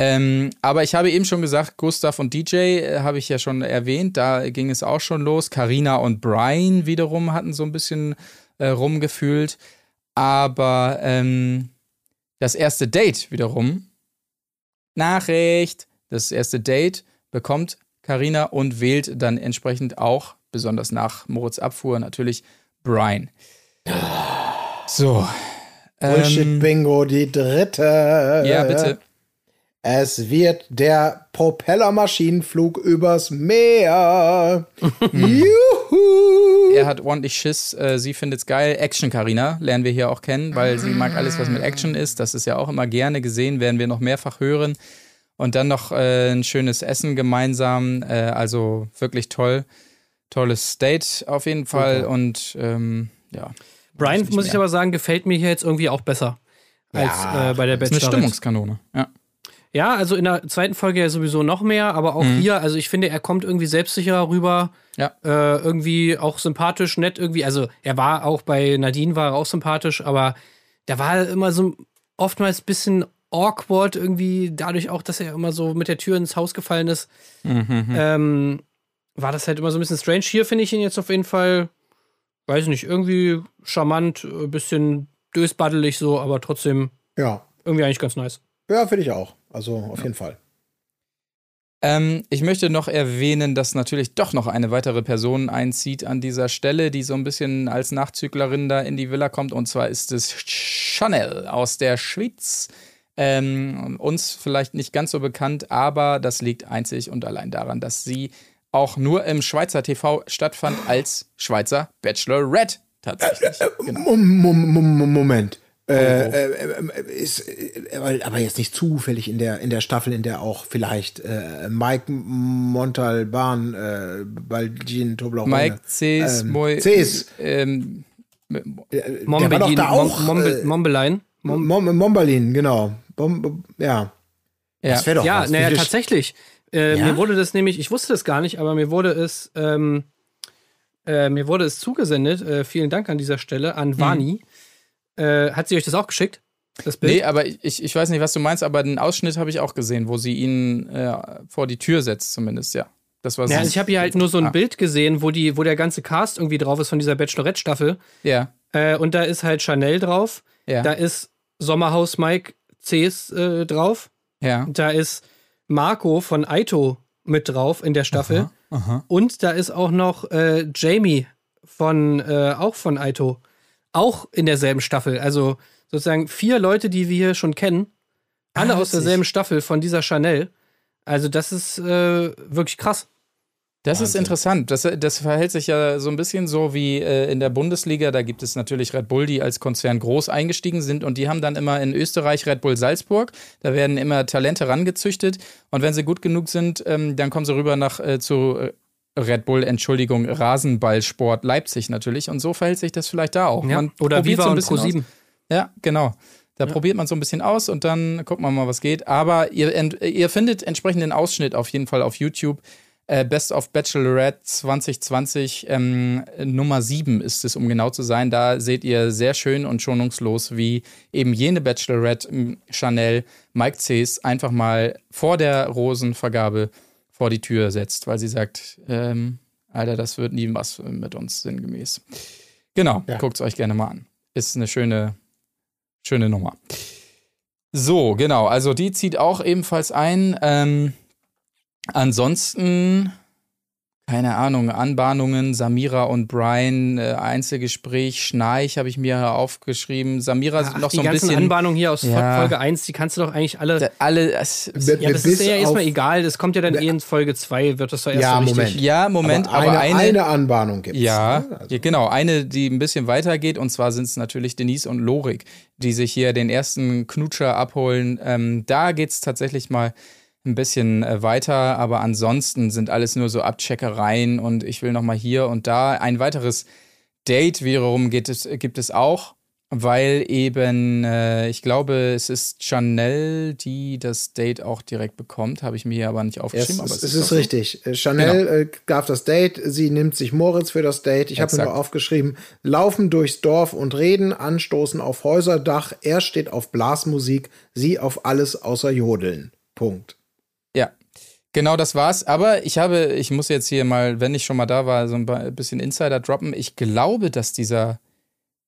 Ähm, aber ich habe eben schon gesagt, Gustav und DJ äh, habe ich ja schon erwähnt. Da ging es auch schon los. Carina und Brian wiederum hatten so ein bisschen äh, rumgefühlt. Aber ähm, das erste Date wiederum Nachricht. Das erste Date bekommt Karina und wählt dann entsprechend auch, besonders nach Moritz Abfuhr, natürlich Brian. So. Bullshit ähm, Bingo, die dritte. Ja, bitte. Es wird der Propellermaschinenflug übers Meer. [LAUGHS] Juhu! er hat ordentlich Schiss, äh, sie findet's geil. Action Karina lernen wir hier auch kennen, weil sie mag alles, was mit Action ist. Das ist ja auch immer gerne gesehen, werden wir noch mehrfach hören. Und dann noch äh, ein schönes Essen gemeinsam. Äh, also wirklich toll. Tolles Date auf jeden Fall. Und ähm, ja. Brian, muss ich mehr. aber sagen, gefällt mir hier jetzt irgendwie auch besser als Ja, äh, bei der Das ist eine. Stimmungskanone. Ja. Ja, also in der zweiten Folge ja sowieso noch mehr, aber auch hier, also ich finde, er kommt irgendwie selbstsicherer rüber. Ja. Äh, irgendwie auch sympathisch, nett irgendwie. Also er war auch bei Nadine war er auch sympathisch, aber der war immer so oftmals ein bisschen awkward irgendwie, dadurch auch, dass er immer so mit der Tür ins Haus gefallen ist. Ähm, war das halt immer so ein bisschen strange. Hier finde ich ihn jetzt auf jeden Fall, weiß nicht, irgendwie charmant, ein bisschen dösbaddelig so, aber trotzdem Ja. irgendwie eigentlich ganz nice. Ja, finde ich auch. Also auf jeden Fall. Ähm, ich möchte noch erwähnen, dass natürlich doch noch eine weitere Person einzieht an dieser Stelle, die so ein bisschen als Nachzüglerin da in die Villa kommt. Und zwar ist es Chanel aus der Schweiz. Ähm, uns vielleicht nicht ganz so bekannt, aber das liegt einzig und allein daran, dass sie auch nur im Schweizer TV stattfand als Schweizer Bachelorette tatsächlich. Genau. Mom- Mom- Mom- Moment. Äh, äh, äh, ist, äh, aber- jetzt nicht zufällig in der, in der Staffel, in der auch vielleicht äh, Mike Montalban, äh, Balgin Toblerone. Mike Cs, ähm, Moi- Cs. Ähm, Der war doch Mombelin, da auch. Mom, Mombel, äh, Mombelein. Mom Mombalin, genau. Bom, ja. ja. Das wäre doch Ja, was. naja, tatsächlich. Äh, Ja? Mir wurde das nämlich, ich wusste das gar nicht, aber mir wurde es, ähm, äh, mir wurde es zugesendet. Äh, vielen Dank an dieser Stelle an Vani. Äh, hat sie euch das auch geschickt? Das Bild? Nee, aber ich, ich weiß nicht, was du meinst, aber den Ausschnitt habe ich auch gesehen, wo sie ihn äh, vor die Tür setzt, zumindest, ja. Das war ja, so- also ich habe hier halt nur so ein Ah. Bild gesehen, wo, die, wo der ganze Cast irgendwie drauf ist von dieser Bachelorette-Staffel. Ja, Äh, und da ist halt Chanel drauf. ja, Da ist Sommerhaus Mike Cs äh, drauf. ja. Da ist Marco von Aito mit drauf in der Staffel. Aha. Und da ist auch noch äh, Jamie von äh, auch von Aito. Auch in derselben Staffel. Also sozusagen vier Leute, die wir hier schon kennen. Alle Ah, aus derselben Staffel von dieser Chanel. Also, das ist äh, wirklich krass. Das ist Wahnsinn. interessant. Das, das verhält sich ja so ein bisschen so wie äh, in der Bundesliga. Da gibt es natürlich Red Bull, die als Konzern groß eingestiegen sind und die haben dann immer in Österreich Red Bull Salzburg. Da werden immer Talente rangezüchtet und wenn sie gut genug sind, ähm, dann kommen sie rüber nach äh, zu äh, Red Bull, Entschuldigung, Rasenballsport Leipzig natürlich. Und so verhält sich das vielleicht da auch. Man Oder probiert Viva so ein und bisschen aus. Pro7. Ja, genau. Da probiert man so ein bisschen aus und dann guckt man mal, was geht. Aber ihr, ihr findet entsprechenden Ausschnitt auf jeden Fall auf YouTube. Äh, Best of Bachelorette 2020, ähm, Nummer 7 ist es, um genau zu sein. Da seht ihr sehr schön und schonungslos, wie eben jene Bachelorette m, Chanel Mike Cs einfach mal vor der Rosenvergabe vor die Tür setzt, weil sie sagt, ähm, Alter, das wird nie was mit uns sinngemäß. Genau, Ja. guckt es euch gerne mal an. Ist eine schöne, schöne Nummer. So, genau, also die zieht auch ebenfalls ein. Ähm, ansonsten, keine Ahnung, Anbahnungen, Samira und Brian, äh, Einzelgespräch, Schnarch habe ich mir aufgeschrieben. Samira Ach, noch die so ein ganzen bisschen. Anbahnungen hier aus Ja. Folge 1, die kannst du doch eigentlich alle. Da- alle, es, ja, das ist ja erstmal egal. Das kommt ja dann eh in Folge 2, wird das doch erst Ja, so richtig. Moment. ja, Moment, aber, aber, eine, eine Anbahnung gibt es. Ja, ne? Also, genau. Eine, die ein bisschen weiter geht, und zwar sind es natürlich Denise und Lorik, die sich hier den ersten Knutscher abholen. Ähm, da geht es tatsächlich mal ein bisschen äh, weiter, aber ansonsten sind alles nur so Abcheckereien und ich will noch mal hier und da. Ein weiteres Date wiederum geht es, gibt es auch, weil eben, äh, ich glaube, es ist Chanel, die das Date auch direkt bekommt, habe ich mir hier aber nicht Es, aufgeschrieben. es, es doch ist so. richtig. Äh, Chanel äh, darf das Date, sie nimmt sich Moritz für das Date. Ich habe mir aufgeschrieben, laufen durchs Dorf und reden, anstoßen auf Häuserdach. Er steht auf Blasmusik, sie auf alles außer Jodeln. Punkt. Genau das war's. Aber ich habe, ich muss jetzt hier mal, wenn ich schon mal da war, so ein bisschen Insider droppen. Ich glaube, dass dieser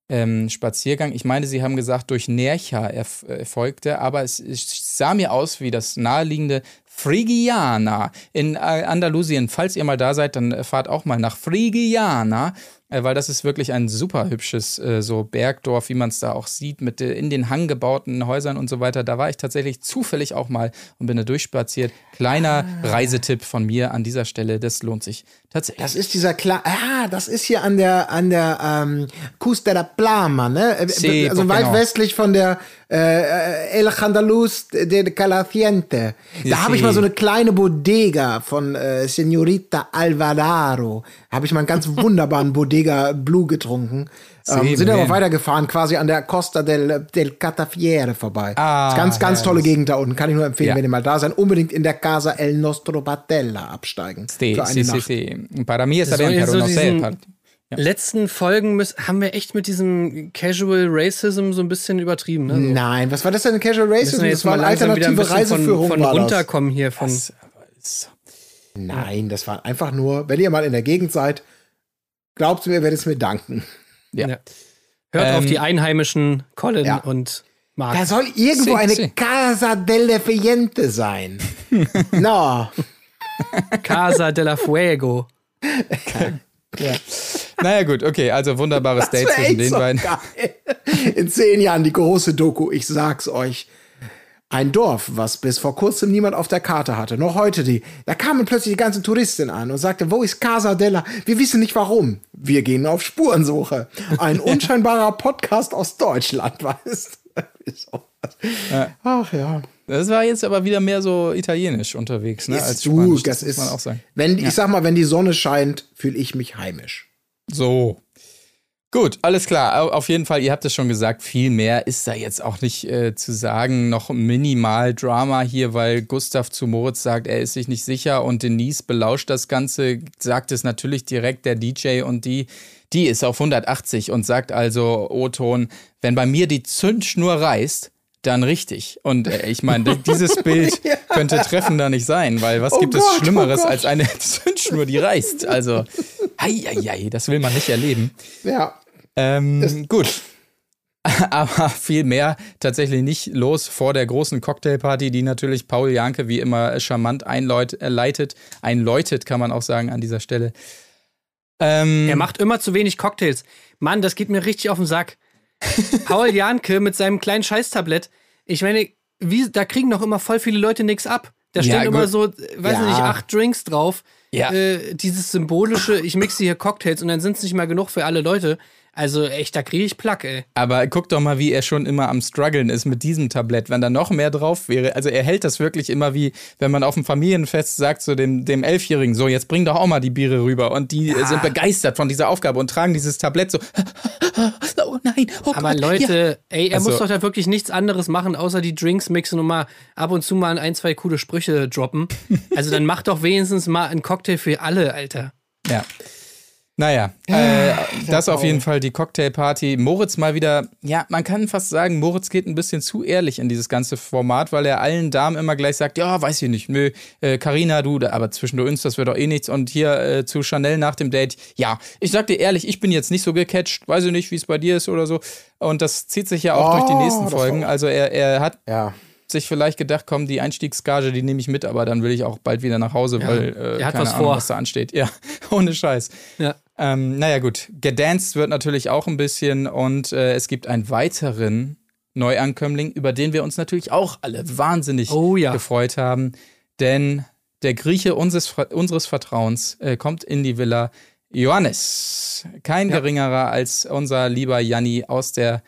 ähm, Spaziergang, ich meine, Sie haben gesagt, durch Nercha erf erfolgte, aber es, es sah mir aus wie das naheliegende Frigiana in äh, Andalusien. Falls ihr mal da seid, dann fahrt auch mal nach Frigiana. Äh, weil das ist wirklich ein super hübsches äh, so Bergdorf, wie man es da auch sieht, mit äh, in den Hang gebauten Häusern und so weiter. Da war ich tatsächlich zufällig auch mal und bin da durchspaziert. Kleiner Ah. Reisetipp von mir an dieser Stelle, das lohnt sich tatsächlich. Das ist dieser klar. Ah, das ist hier an der an der ähm, Costa da Plama, ne? Äh, Sí, also weit genau. westlich von der äh, El Andaluz de Calaciente. Da habe ich mal so eine kleine Bodega von äh, Señorita Alvarado. Habe ich mal einen ganz wunderbaren Bodega Blue getrunken. Ähm, sind aber weitergefahren, quasi an der Costa del, del Catafiere vorbei. Ah, ist ganz, ganz tolle. Gegend da unten. Kann ich nur empfehlen, Ja. wenn ihr mal da seid. Unbedingt in der Casa El Nostro Batella absteigen. Sí, für eine sí, Nacht. sí. Para mí está bien, pero no sé. Part- Letzten Folgen müssen, haben wir echt mit diesem Casual Racism so ein bisschen übertrieben. Ne? So. Nein, was war das denn Casual Racism? Das war eine ein alternative von, Reiseführung. von das. runterkommen hier. Von, Das, Nein, das war einfach nur, wenn ihr mal in der Gegend seid, glaubt mir, ihr werdet es mir danken. ja. Ja. Hört auf Ähm, die einheimischen Colin ja. und Mark. Da soll irgendwo eine sí. Casa delle Fiente sein. [LAUGHS] no. Casa de la Fuego. Naja, gut, okay, also wunderbares Date zwischen den so beiden. Geil. In zehn Jahren die große Doku, ich sag's euch. Ein Dorf, was bis vor kurzem niemand auf der Karte hatte, noch heute die. Da kamen plötzlich die ganzen Touristen an und sagte, wo ist Casa della? Wir wissen nicht warum. Wir gehen auf Spurensuche. Ein [LAUGHS] unscheinbarer Podcast aus Deutschland, [LAUGHS] weißt du? Wieso? Ach ja. Das war jetzt aber wieder mehr so italienisch unterwegs, ne? Als Ist du, Spanisch, das, muss ist, man auch sagen. wenn, ich sag mal, wenn die Sonne scheint, fühle ich mich heimisch. So. Gut, alles klar. Au- Auf jeden Fall, ihr habt es schon gesagt, viel mehr ist da jetzt auch nicht äh, zu sagen. Noch minimal Drama hier, weil Gustav zu Moritz sagt, er ist sich nicht sicher und Denise belauscht das Ganze, sagt es natürlich direkt der DJ und die, die ist auf 180 und sagt also, O-Ton, wenn bei mir die Zündschnur reißt, dann richtig. Und äh, ich meine, dieses [LAUGHS] Bild könnte treffender nicht sein, weil was Oh gibt Gott, es oh Schlimmeres Gott. als eine [LAUGHS] Zündschnur, die reißt? Also, hei, hei, hei, das will man nicht erleben. Ja. Ähm, gut. [LAUGHS] Aber viel mehr tatsächlich nicht los vor der großen Cocktailparty, die natürlich Paul Janke wie immer charmant einläut- äh, einläutet, kann man auch sagen an dieser Stelle. Ähm, Er macht immer zu wenig Cocktails. Mann, das geht mir richtig auf den Sack. [LAUGHS] Paul Janke mit seinem kleinen Scheißtablett. Ich meine, wie, da kriegen doch immer voll viele Leute nichts ab. Da Ja, stehen immer gut. so, weiß Ja. ich nicht, acht Drinks drauf. Ja. Äh, dieses symbolische, ich mixe hier Cocktails und dann sind es nicht mal genug für alle Leute. Also echt, da kriege ich Plack, ey. Aber guck doch mal, wie er schon immer am struggeln ist mit diesem Tablett, wenn da noch mehr drauf wäre. Also er hält das wirklich immer wie, wenn man auf dem Familienfest sagt zu dem, dem Elfjährigen, so jetzt bring doch auch mal die Biere rüber. Und die äh, sind begeistert von dieser Aufgabe und tragen dieses Tablett so, [LAUGHS] oh nein, oh Aber Gott, Leute, ey, er Also- muss doch da wirklich nichts anderes machen, außer die Drinks mixen und mal ab und zu mal ein, zwei coole Sprüche droppen. [LAUGHS] Also dann mach doch wenigstens mal einen Cocktail für alle, Alter. Ja. Ja. Naja, äh, das auf jeden Fall die Cocktailparty. Moritz mal wieder, ja, man kann fast sagen, Moritz geht ein bisschen zu ehrlich in dieses ganze Format, weil er allen Damen immer gleich sagt, ja, weiß ich nicht, nö, äh, Carina, du, aber zwischen uns, das wird doch eh nichts. Und hier äh, zu Chanel nach dem Date, ja, ich sag dir ehrlich, ich bin jetzt nicht so gecatcht, weiß ich nicht, wie es bei dir ist oder so. Und das zieht sich ja auch Oh, durch die nächsten das war- Folgen. Also er, er hat Ja. sich vielleicht gedacht, komm, die Einstiegsgage, die nehme ich mit, aber dann will ich auch bald wieder nach Hause, weil äh, er hat keine was Ahnung, vor. was da ansteht. Ja, [LAUGHS] ohne Scheiß. Ja. Ähm, naja, gut. Gedanced wird natürlich auch ein bisschen und äh, es gibt einen weiteren Neuankömmling, über den wir uns natürlich auch alle wahnsinnig Oh ja. gefreut haben. Denn der Grieche unseres, unseres Vertrauens äh, kommt in die Villa Johannes. Kein geringerer als unser lieber Janni aus der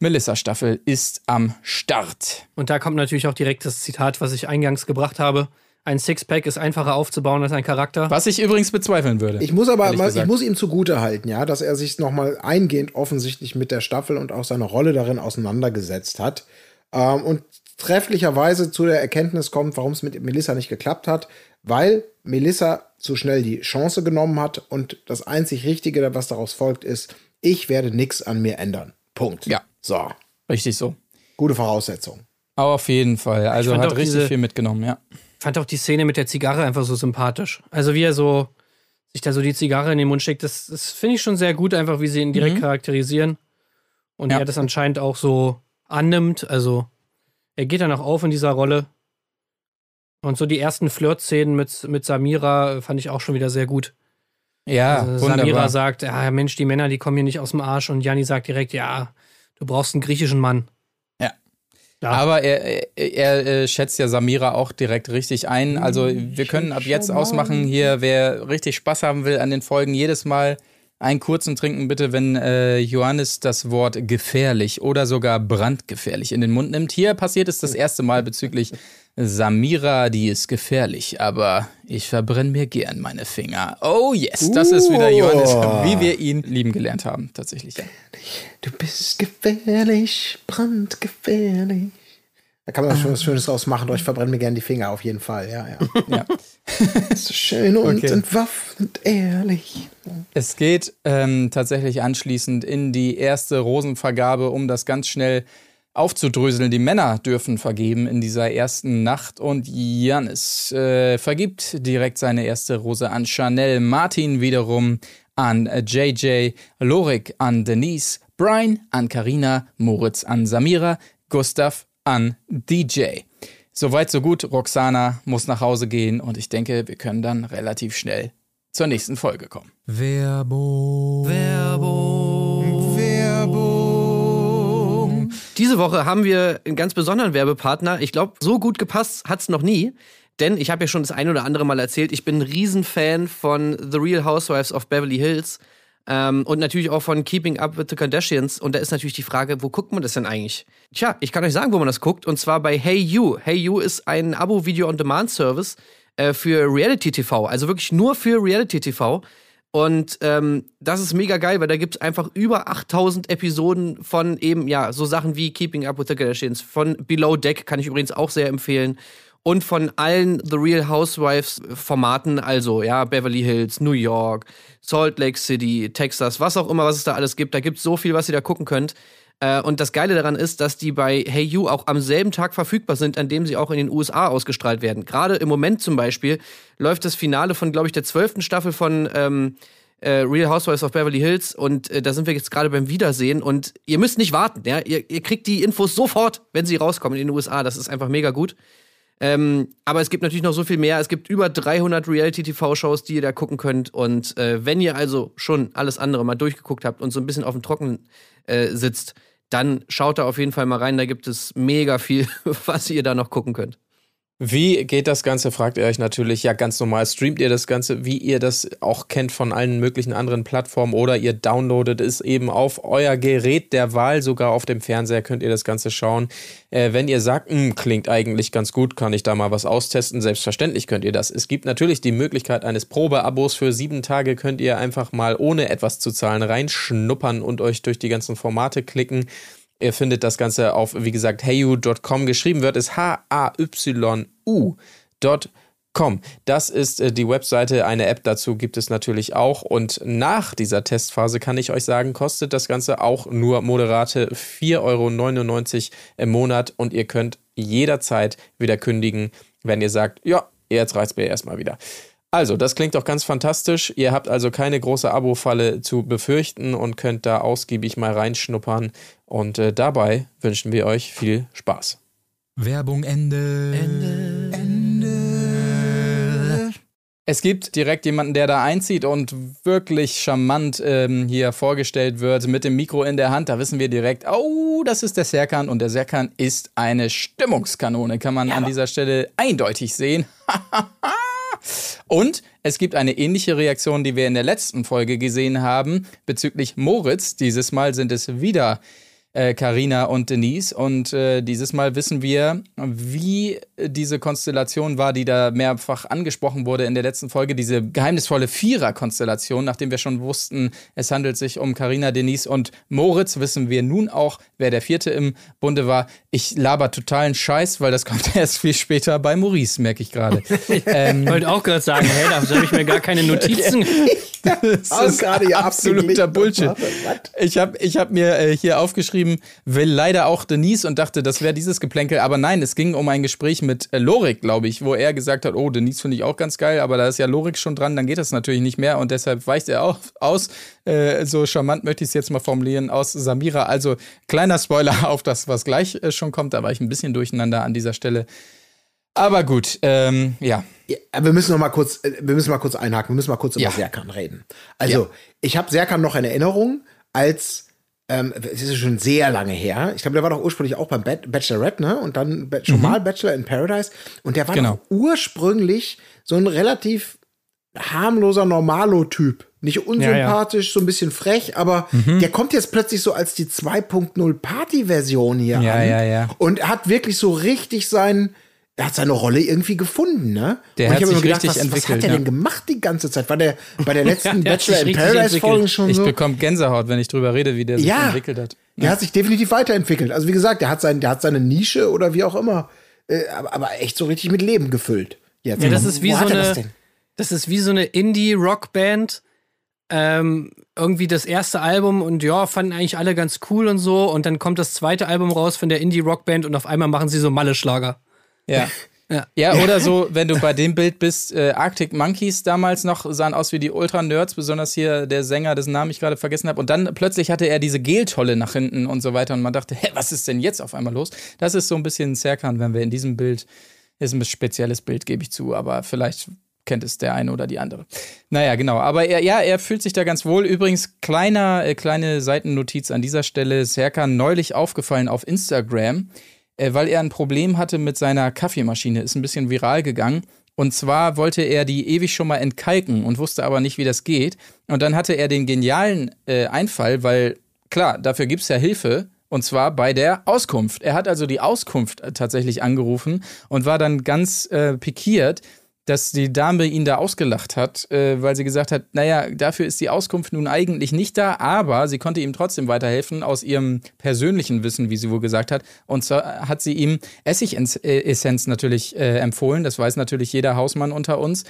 Melissa-Staffel ist am Start. Und da kommt natürlich auch direkt das Zitat, was ich eingangs gebracht habe. Ein Sixpack ist einfacher aufzubauen als ein Charakter. Was ich übrigens bezweifeln würde. Ich muss aber mal, ich muss ihm zugute halten, ja, dass er sich nochmal eingehend offensichtlich mit der Staffel und auch seine Rolle darin auseinandergesetzt hat. Ähm, und trefflicherweise zu der Erkenntnis kommt, warum es mit Melissa nicht geklappt hat, weil Melissa zu schnell die Chance genommen hat und das einzig Richtige, was daraus folgt, ist, ich werde nichts an mir ändern. Punkt. Ja. So. Richtig so. Gute Voraussetzung. Aber auf jeden Fall. Also hat richtig diese- viel mitgenommen, ja. Fand auch die Szene mit der Zigarre einfach so sympathisch. Also wie er so sich da so die Zigarre in den Mund steckt, das, das finde ich schon sehr gut, einfach wie sie ihn direkt Mhm. charakterisieren. Und Ja. er das anscheinend auch so annimmt. Also er geht dann auch auf in dieser Rolle. Und so die ersten Flirt-Szenen mit, mit Samira fand ich auch schon wieder sehr gut. Ja, Also wunderbar. Samira sagt, ja, Mensch, die Männer, die kommen hier nicht aus dem Arsch. Und Janni sagt direkt, ja, du brauchst einen griechischen Mann. Ja. Aber er, er, er äh, schätzt ja Samira auch direkt richtig ein. Also wir können ab jetzt ausmachen hier, wer richtig Spaß haben will an den Folgen, jedes Mal einen kurzen trinken bitte, wenn äh, Johannes das Wort gefährlich oder sogar brandgefährlich in den Mund nimmt. Hier passiert es das erste Mal bezüglich Samira, die ist gefährlich, aber ich verbrenne mir gern meine Finger. Oh yes, das ist wieder Johannes, wie wir ihn lieben gelernt haben, tatsächlich. Ja. Du bist gefährlich, brandgefährlich. Da kann man schon was Schönes draus machen, doch ich verbrenne mir gerne die Finger auf jeden Fall, ja, ja. [LAUGHS] Ja. So schön und Okay. entwaffnet ehrlich. Es geht ähm, tatsächlich anschließend in die erste Rosenvergabe, um das ganz schnell aufzudröseln. Die Männer dürfen vergeben in dieser ersten Nacht und Janis äh, vergibt direkt seine erste Rose an Chanel, Martin wiederum an JJ, Lorik an Denise, Brian an Karina, Moritz an Samira, Gustav an DJ. Soweit, so gut. Roxana muss nach Hause gehen und ich denke, wir können dann relativ schnell zur nächsten Folge kommen. Werbung. Werbung. Werbung. Diese Woche haben wir einen ganz besonderen Werbepartner. Ich glaube, so gut gepasst hat's noch nie. Denn ich habe ja schon das ein oder andere Mal erzählt, ich bin ein Riesenfan von The Real Housewives of Beverly Hills. Ähm, und natürlich auch von Keeping Up with the Kardashians. Und da ist natürlich die Frage, wo guckt man das denn eigentlich? Tja, ich kann euch sagen, wo man das guckt. Und zwar bei Hey You. Hey You ist ein Abo-Video-on-Demand-Service äh, für Reality-TV. Also wirklich nur für Reality-TV. Und ähm, das ist mega geil, weil da gibt's einfach über 8000 Episoden von eben, ja, so Sachen wie Keeping Up with the Kardashians, von Below Deck kann ich übrigens auch sehr empfehlen. Und von allen The Real Housewives Formaten, also ja, Beverly Hills, New York, Salt Lake City, Texas, was auch immer, was es da alles gibt. Da gibt's so viel, was ihr da gucken könnt. Äh, und das Geile daran ist, dass die bei Hey You auch am selben Tag verfügbar sind, an dem sie auch in den USA ausgestrahlt werden. Gerade im Moment zum Beispiel läuft das Finale von, glaube ich, der zwölften Staffel von ähm, äh, Real Housewives of Beverly Hills und äh, da sind wir jetzt gerade beim Wiedersehen und ihr müsst nicht warten, ja, ihr, ihr kriegt die Infos sofort, wenn sie rauskommen in den USA. Das ist einfach mega gut. Ähm, aber es gibt natürlich noch so viel mehr. Es gibt über 300 Reality-TV-Shows, die ihr da gucken könnt. Und äh, wenn ihr also schon alles andere mal durchgeguckt habt und so ein bisschen auf dem Trockenen äh, sitzt, dann schaut da auf jeden Fall mal rein. Da gibt es mega viel, [LAUGHS] was ihr da noch gucken könnt. Wie geht das Ganze, fragt ihr euch natürlich. Ja, ganz normal streamt ihr das Ganze, wie ihr das auch kennt von allen möglichen anderen Plattformen oder ihr downloadet es eben auf euer Gerät der Wahl, sogar auf dem Fernseher könnt ihr das Ganze schauen. Äh, wenn ihr sagt, "Hm, klingt eigentlich ganz gut, kann ich da mal was austesten, selbstverständlich könnt ihr das. Es gibt natürlich die Möglichkeit eines Probeabos für sieben Tage, könnt ihr einfach mal ohne etwas zu zahlen reinschnuppern und euch durch die ganzen Formate klicken. Ihr findet das Ganze auf, wie gesagt, heyu.com. Geschrieben wird es H-A-Y-U.com. Das ist äh, die Webseite. Eine App dazu gibt es natürlich auch. Und nach dieser Testphase kann ich euch sagen, kostet das Ganze auch nur moderate 4,99 Euro im Monat. Und ihr könnt jederzeit wieder kündigen, wenn ihr sagt, ja, jetzt reicht's mir erstmal wieder. Also, das klingt doch ganz fantastisch. Ihr habt also keine große Abo-Falle zu befürchten und könnt da ausgiebig mal reinschnuppern. Und äh, dabei wünschen wir euch viel Spaß. Werbung Ende. Ende. Ende. Es gibt direkt jemanden, der da einzieht und wirklich charmant ähm, hier vorgestellt wird mit dem Mikro in der Hand. Da wissen wir direkt, oh, das ist der Serkan und der Serkan ist eine Stimmungskanone, kann man an dieser Stelle eindeutig sehen. [LAUGHS] Und es gibt eine ähnliche Reaktion, die wir in der letzten Folge gesehen haben, bezüglich Moritz. Dieses Mal sind es wieder Karina und Denise. Und äh, dieses Mal wissen wir, wie diese Konstellation war, die da mehrfach angesprochen wurde in der letzten Folge. Diese geheimnisvolle Vierer-Konstellation, nachdem wir schon wussten, es handelt sich um Karina, Denise und Moritz, wissen wir nun auch, wer der vierte im Bunde war. Ich laber totalen Scheiß, weil das [LAUGHS] kommt erst viel später bei Maurice, merke ich gerade. [LAUGHS] ähm, Ich wollte auch gerade sagen, hey, da habe ich mir gar keine [LAUGHS] Notizen. Das ist gerade absoluter. Bullshit. Was? Ich habe ich hab mir äh, hier aufgeschrieben, will leider auch Denise und dachte, das wäre dieses Geplänkel. Aber nein, es ging um ein Gespräch mit äh, Lorik, glaube ich, wo er gesagt hat, oh, Denise finde ich auch ganz geil, aber da ist ja Lorik schon dran, dann geht das natürlich nicht mehr und deshalb weicht er auch aus. Äh, so charmant möchte ich es jetzt mal formulieren, aus Samira. Also kleiner Spoiler [LAUGHS] auf das, was gleich äh, schon kommt. Da war ich ein bisschen durcheinander an dieser Stelle. Aber gut, ähm, ja. Ja, aber wir müssen noch mal kurz, äh, wir müssen mal kurz einhaken, wir müssen mal kurz über Ja. Serkan reden. Also, ich habe Serkan noch in Erinnerung als, ähm, es ist schon sehr lange her. Ich glaube, der war doch ursprünglich auch beim Ba- Bachelorette, ne? Und dann schon mal Bachelor in Paradise. Und der war Genau. doch ursprünglich so ein relativ harmloser Normalo-Typ. Nicht unsympathisch, so ein bisschen frech, aber der kommt jetzt plötzlich so als die 2.0 Party-Version hier Ja, an. ja, ja. Und hat wirklich so richtig sein, er hat seine Rolle irgendwie gefunden, ne? Der und hat ich hab sich immer gedacht, richtig was, was hat er ja. denn gemacht die ganze Zeit? War der bei der [LAUGHS] letzten Der Bachelor in Paradise Folge schon Ich so? bekomme Gänsehaut, wenn ich drüber rede, wie der sich Ja. entwickelt hat. Der hat sich definitiv weiterentwickelt. Also wie gesagt, der hat, sein, der hat seine Nische oder wie auch immer, äh, aber, aber echt so richtig mit Leben gefüllt. Jetzt. Ja, das ist wie Wo so eine, das das ist wie so eine Indie-Rock-Band. Ähm, irgendwie das erste Album und ja, fanden eigentlich alle ganz cool und so. Und dann kommt das zweite Album raus von der Indie-Rock-Band und auf einmal machen sie so Malle-Schlager. Ja. Ja. Ja, oder so, wenn du bei dem Bild bist, äh, Arctic Monkeys damals noch sahen aus wie die Ultra-Nerds, besonders hier der Sänger, dessen Namen ich gerade vergessen habe. Und dann plötzlich hatte er diese Geltolle nach hinten und so weiter. Und man dachte, hä, was ist denn jetzt auf einmal los? Das ist so ein bisschen Serkan, wenn wir in diesem Bild, ist ein spezielles Bild, gebe ich zu, aber vielleicht kennt es der eine oder die andere. Naja, genau. Aber er, ja, er fühlt sich da ganz wohl. Übrigens, kleiner, äh, kleine Seitennotiz an dieser Stelle. Serkan neulich aufgefallen auf Instagram, weil er ein Problem hatte mit seiner Kaffeemaschine. Ist ein bisschen viral gegangen. Und zwar wollte er die ewig schon mal entkalken und wusste aber nicht, wie das geht. Und dann hatte er den genialen äh, Einfall, weil klar, dafür gibt's ja Hilfe. Und zwar bei der Auskunft. Er hat also die Auskunft äh, tatsächlich angerufen und war dann ganz äh, pikiert, dass die Dame ihn da ausgelacht hat, äh, weil sie gesagt hat, naja, dafür ist die Auskunft nun eigentlich nicht da, aber sie konnte ihm trotzdem weiterhelfen aus ihrem persönlichen Wissen, wie sie wohl gesagt hat. Und zwar hat sie ihm Essigessenz natürlich äh, empfohlen, das weiß natürlich jeder Hausmann unter uns,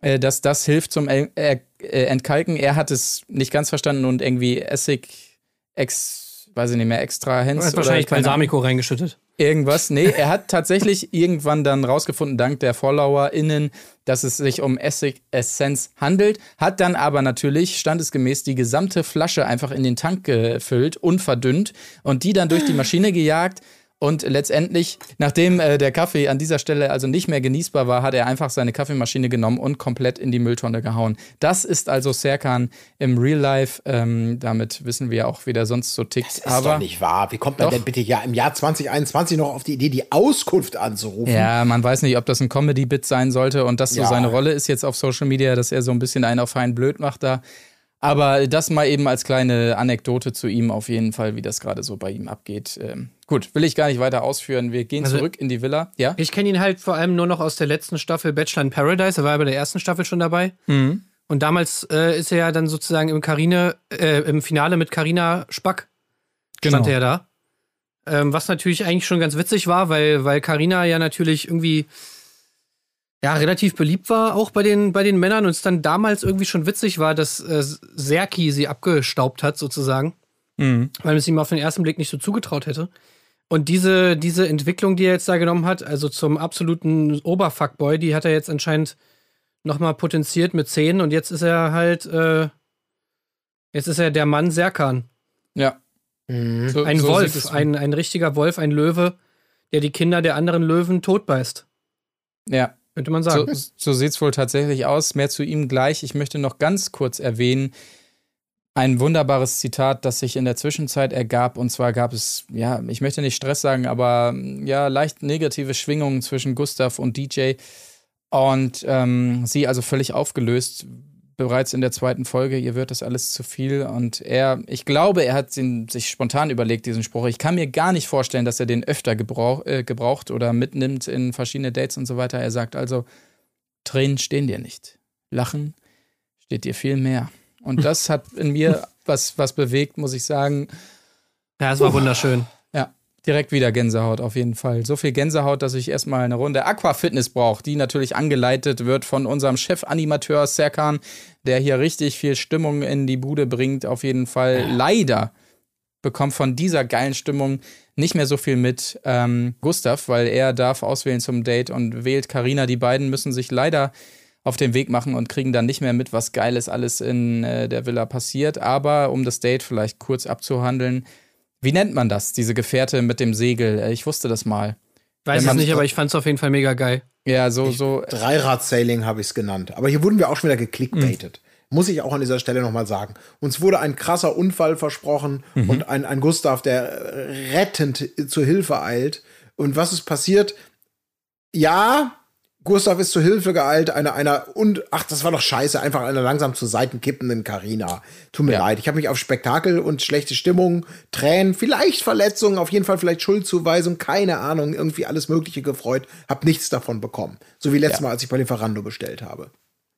äh, dass das hilft zum Entkalken. Er hat es nicht ganz verstanden und irgendwie Essig, ex, weiß ich nicht mehr, extra Du Hens hast oder wahrscheinlich. Balsamico reingeschüttet. Irgendwas. Nee, er hat tatsächlich [LAUGHS] irgendwann dann rausgefunden, dank der FollowerInnen, dass es sich um Essigessenz handelt, hat dann aber natürlich standesgemäß die gesamte Flasche einfach in den Tank gefüllt, unverdünnt und die dann durch die Maschine gejagt. Und letztendlich, nachdem äh, der Kaffee an dieser Stelle also nicht mehr genießbar war, hat er einfach seine Kaffeemaschine genommen und komplett in die Mülltonne gehauen. Das ist also Serkan im Real Life. Ähm, damit wissen wir auch, wie der sonst so tickt. Das ist aber doch nicht wahr. Wie kommt man Doch. denn bitte ja im Jahr 2021 noch auf die Idee, die Auskunft anzurufen? Ja, man weiß nicht, ob das ein Comedy-Bit sein sollte und das so Ja. seine Rolle ist jetzt auf Social Media, dass er so ein bisschen einen auf fein blöd macht da. Aber das mal eben als kleine Anekdote zu ihm auf jeden Fall, wie das gerade so bei ihm abgeht. Ähm, gut, will ich gar nicht weiter ausführen. Wir gehen Also- zurück in die Villa. Ja? Ich kenne ihn halt vor allem nur noch aus der letzten Staffel Bachelor in Paradise. Er war ja bei der ersten Staffel schon dabei. Mhm. Und damals äh, ist er ja dann sozusagen im Karine, äh, im Finale mit Karina Spack stand Genau. er da. Ähm, was natürlich eigentlich schon ganz witzig war, weil weil Karina ja natürlich irgendwie ja relativ beliebt war auch bei den bei den Männern und es dann damals irgendwie schon witzig war, dass äh, Serki sie abgestaubt hat sozusagen, Mhm. weil man es ihm auf den ersten Blick nicht so zugetraut hätte. Und diese diese Entwicklung, die er jetzt da genommen hat, also zum absoluten Oberfuckboy, die hat er jetzt anscheinend nochmal potenziert mit 10 und jetzt ist er halt, äh, jetzt ist er der Mann Serkan. Ja. Mhm. So, Ein so Wolf, ein, ein richtiger Wolf, ein Löwe, der die Kinder der anderen Löwen totbeißt, Ja. könnte man So, sagen. so sieht es wohl tatsächlich aus. Mehr zu ihm gleich. Ich möchte noch ganz kurz erwähnen, ein wunderbares Zitat, das sich in der Zwischenzeit ergab. Und zwar gab es, ja, ich möchte nicht Stress sagen, aber ja, leicht negative Schwingungen zwischen Gustav und DJ. Und ähm, sie also völlig aufgelöst, bereits in der zweiten Folge. Ihr wird das alles zu viel. Und er, ich glaube, er hat ihn, sich spontan überlegt, diesen Spruch. Ich kann mir gar nicht vorstellen, dass er den öfter gebrauch, äh, gebraucht oder mitnimmt in verschiedene Dates und so weiter. Er sagt also, Tränen stehen dir nicht. Lachen steht dir viel mehr. Und das hat in mir was, was bewegt, muss ich sagen. Ja, es war wunderschön. Ja, direkt wieder Gänsehaut auf jeden Fall. So viel Gänsehaut, dass ich erstmal eine Runde Aquafitness brauche, die natürlich angeleitet wird von unserem Chefanimateur Serkan, der hier richtig viel Stimmung in die Bude bringt. Auf jeden Fall. Leider bekommt von dieser geilen Stimmung nicht mehr so viel mit ähm, Gustav, weil er darf auswählen zum Date und wählt Karina. Die beiden müssen sich leider auf den Weg machen und kriegen dann nicht mehr mit, was Geiles alles in äh, der Villa passiert. Aber um das Date vielleicht kurz abzuhandeln, wie nennt man das, diese Gefährte mit dem Segel? Äh, Ich wusste das mal. Weiß es man- nicht, aber ich fand es auf jeden Fall mega geil. Ja, so, so. Dreirad-Sailing habe ich es genannt. Aber hier wurden wir auch schon wieder geklickbaitet. Muss ich auch an dieser Stelle nochmal sagen. Uns wurde ein krasser Unfall versprochen und ein, ein Gustav, der rettend zur Hilfe eilt. Und was ist passiert? Ja, Gustav ist zur Hilfe geeilt, einer, einer, und, ach, das war doch scheiße, einfach einer langsam zur Seiten kippenden Karina. Tut mir Ja. leid. Ich habe mich auf Spektakel und schlechte Stimmung, Tränen, vielleicht Verletzungen, auf jeden Fall vielleicht Schuldzuweisung, keine Ahnung, irgendwie alles Mögliche gefreut, hab nichts davon bekommen. So wie letztes Ja. Mal, als ich bei Lieferando bestellt habe.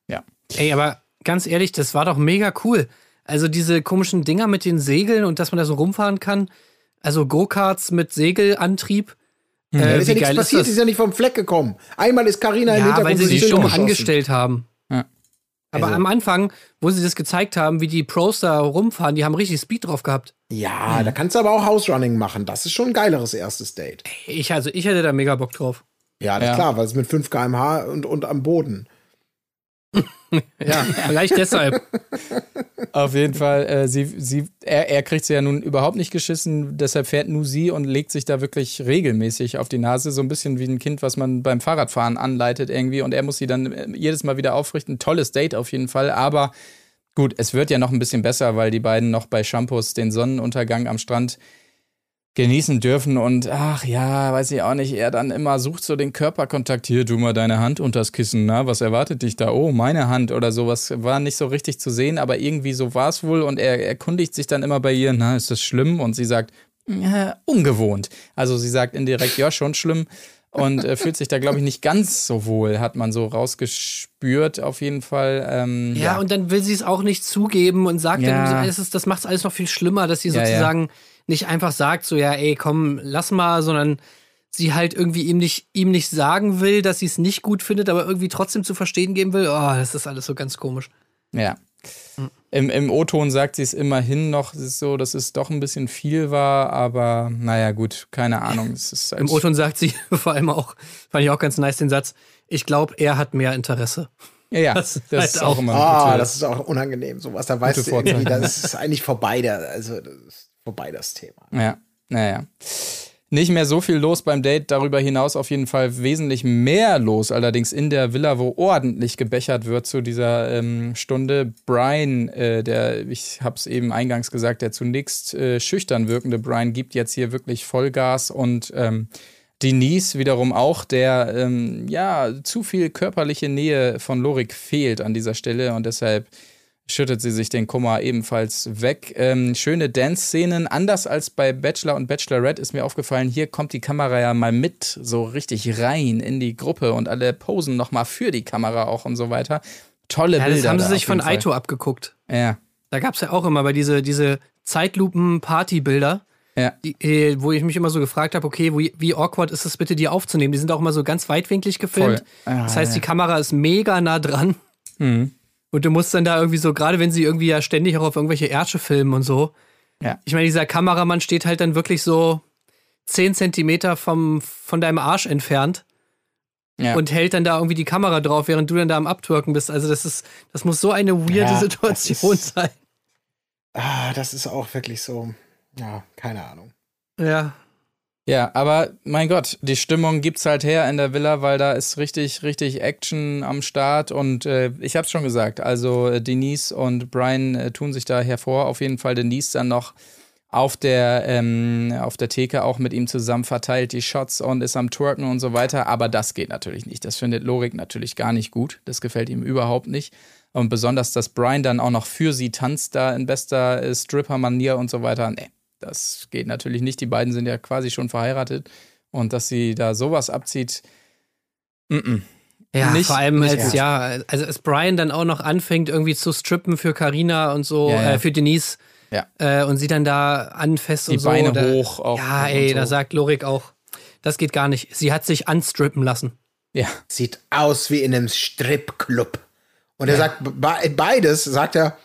Ja. Ey, aber ganz ehrlich, das war doch mega cool. Also diese komischen Dinger mit den Segeln und dass man da so rumfahren kann. Also Go-Karts mit Segelantrieb. Da Äh, ist ja nichts ist passiert, die ist ja nicht vom Fleck gekommen. Einmal ist Karina im Ja, Hintergrund weil sie Bildschirm geschossen. angestellt haben. Ja. Aber Also- am Anfang, wo sie das gezeigt haben, wie die Pros da rumfahren, die haben richtig Speed drauf gehabt. Ja, da kannst du aber auch House Running machen. Das ist schon ein geileres erstes Date. Ich, also, ich hätte da mega Bock drauf. Ja, das Ja. ist klar, weil es mit 5 km/h und, und am Boden. Ja, vielleicht deshalb. [LAUGHS] Auf jeden Fall, äh, sie, sie, er, er kriegt sie ja nun überhaupt nicht geschissen, deshalb fährt nur sie und legt sich da wirklich regelmäßig auf die Nase, so ein bisschen wie ein Kind, was man beim Fahrradfahren anleitet irgendwie und er muss sie dann äh, jedes Mal wieder aufrichten. Tolles Date auf jeden Fall, aber gut, es wird ja noch ein bisschen besser, weil die beiden noch bei Shampoos den Sonnenuntergang am Strand genießen dürfen und ach ja, weiß ich auch nicht, er dann immer sucht so den Körperkontakt, hier, tu mal deine Hand unters Kissen, na, was erwartet dich da? Oh, meine Hand oder sowas, war nicht so richtig zu sehen, aber irgendwie so war es wohl und er erkundigt sich dann immer bei ihr, na, ist das schlimm? Und sie sagt, ja, ungewohnt. Also sie sagt indirekt, ja, schon schlimm und äh, fühlt sich da, glaube ich, nicht ganz so wohl, hat man so rausgespürt auf jeden Fall. Ähm, Ja, und dann will sie es auch nicht zugeben und sagt Ja. dann, es ist, das macht es alles noch viel schlimmer, dass sie Ja, ja. sozusagen nicht einfach sagt, so, ja, ey, komm, lass mal, sondern sie halt irgendwie ihm nicht, ihm nicht sagen will, dass sie es nicht gut findet, aber irgendwie trotzdem zu verstehen geben will. Oh, das ist alles so ganz komisch. Ja. Im, im O-Ton sagt sie es immerhin noch es ist so, dass es doch ein bisschen viel war, aber naja, gut, keine Ahnung. Es ist halt Im O-Ton sagt sie [LAUGHS] vor allem auch, fand ich auch ganz nice den Satz, ich glaube, er hat mehr Interesse. Ja, ja, Das das, ist halt ist auch auch- immer Ah, gute- das ist auch unangenehm, sowas. Da weißt du irgendwie, das ist eigentlich vorbei, der, also das ist vorbei das Thema. Ja, naja. Nicht mehr so viel los beim Date, darüber hinaus auf jeden Fall wesentlich mehr los, allerdings in der Villa, wo ordentlich gebechert wird zu dieser ähm, Stunde. Brian, äh, der, ich hab's eben eingangs gesagt, der zunächst äh, schüchtern wirkende Brian gibt jetzt hier wirklich Vollgas und ähm, Denise wiederum auch, der ähm, ja zu viel körperliche Nähe von Lorik fehlt an dieser Stelle und deshalb schüttet sie sich den Kummer ebenfalls weg. Ähm, schöne Dance-Szenen. Anders als bei Bachelor und Bachelorette ist mir aufgefallen, hier kommt die Kamera ja mal mit so richtig rein in die Gruppe und alle posen nochmal für die Kamera auch und so weiter. Tolle Ja, Bilder. das haben sie sich von Fall. Aito abgeguckt. Ja, Da gab es ja auch immer bei diese, diese Zeitlupen-Party-Bilder, ja. die, äh, wo ich mich immer so gefragt habe, okay, wo, wie awkward ist es bitte, die aufzunehmen? Die sind auch immer so ganz weitwinklig gefilmt. Ah, das heißt, die ja. Kamera ist mega nah dran. Mhm. Und du musst dann da irgendwie so, gerade wenn sie irgendwie ja ständig auch auf irgendwelche Ärsche filmen und so. Ja. Ich meine, dieser Kameramann steht halt dann wirklich so 10 Zentimeter vom, von deinem Arsch entfernt ja. und hält dann da irgendwie die Kamera drauf, während du dann da am Abtwerken bist. Also das ist, das muss so eine weirde Ja, Situation ist- sein. Ah, das ist auch wirklich so, ja, keine Ahnung. Ja. Ja, aber mein Gott, die Stimmung gibt's halt her in der Villa, weil da ist richtig, richtig Action am Start und äh, ich hab's schon gesagt, also äh, Denise und Brian äh, tun sich da hervor. Auf jeden Fall Denise dann noch auf der, ähm, auf der Theke auch mit ihm zusammen verteilt die Shots und ist am Twerken und so weiter. Aber das geht natürlich nicht. Das findet Lorik natürlich gar nicht gut. Das gefällt ihm überhaupt nicht. Und besonders, dass Brian dann auch noch für sie tanzt, da in bester äh, Stripper-Manier und so weiter. Nee, das geht natürlich nicht. Die beiden sind ja quasi schon verheiratet. Und dass sie da sowas abzieht, mm -mm. Ja, Nicht- vor allem als, ja, also als Brian dann auch noch anfängt, irgendwie zu strippen für Carina und so, Ja, ja. Äh, für Denise. Ja. Äh, und sie dann da anfasst Die und so. Beine da, hoch auch Ja, ey, so. da sagt Lorik auch, das geht gar nicht. Sie hat sich anstrippen lassen. Ja, Sieht aus wie in einem Stripclub. Und er sagt be beides, sagt er,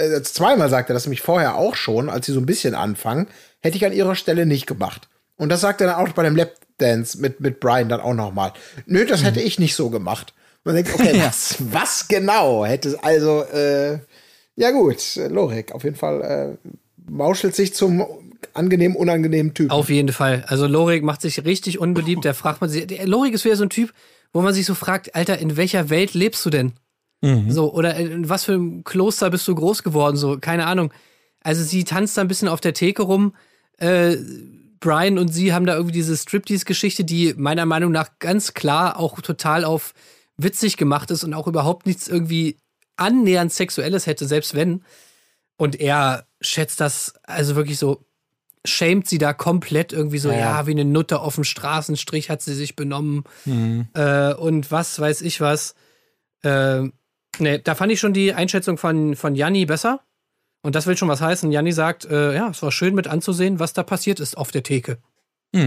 äh, zweimal sagt er das nämlich vorher auch schon, als sie so ein bisschen anfangen, hätte ich an ihrer Stelle nicht gemacht. Und das sagt er dann auch bei dem Lapdance mit, mit Brian dann auch nochmal. Nö, das hätte ich nicht so gemacht. Man denkt, okay, [LAUGHS] was, was genau hätte also, äh, ja gut, äh, Lorik, auf jeden Fall äh, mauschelt sich zum angenehm, unangenehmen Typen. Auf jeden Fall. Also Lorik macht sich richtig unbeliebt. Da fragt man sich, Lorik ist wieder so ein Typ, wo man sich so fragt, Alter, in welcher Welt lebst du denn? So, oder in was für einem Kloster bist du groß geworden? So, keine Ahnung. Also sie tanzt da ein bisschen auf der Theke rum. Äh, Brian und sie haben da irgendwie diese Striptease-Geschichte, die meiner Meinung nach ganz klar auch total auf witzig gemacht ist und auch überhaupt nichts irgendwie annähernd Sexuelles hätte, selbst wenn. Und er schätzt das also wirklich so, schämt sie da komplett irgendwie so, ja, wie eine Nutte auf dem Straßenstrich hat sie sich benommen äh, und was weiß ich was. Äh, nee, da fand ich schon die Einschätzung von, von Janni besser. Und das will schon was heißen. Janni sagt, äh, ja, es war schön mit anzusehen, was da passiert ist auf der Theke. [LAUGHS]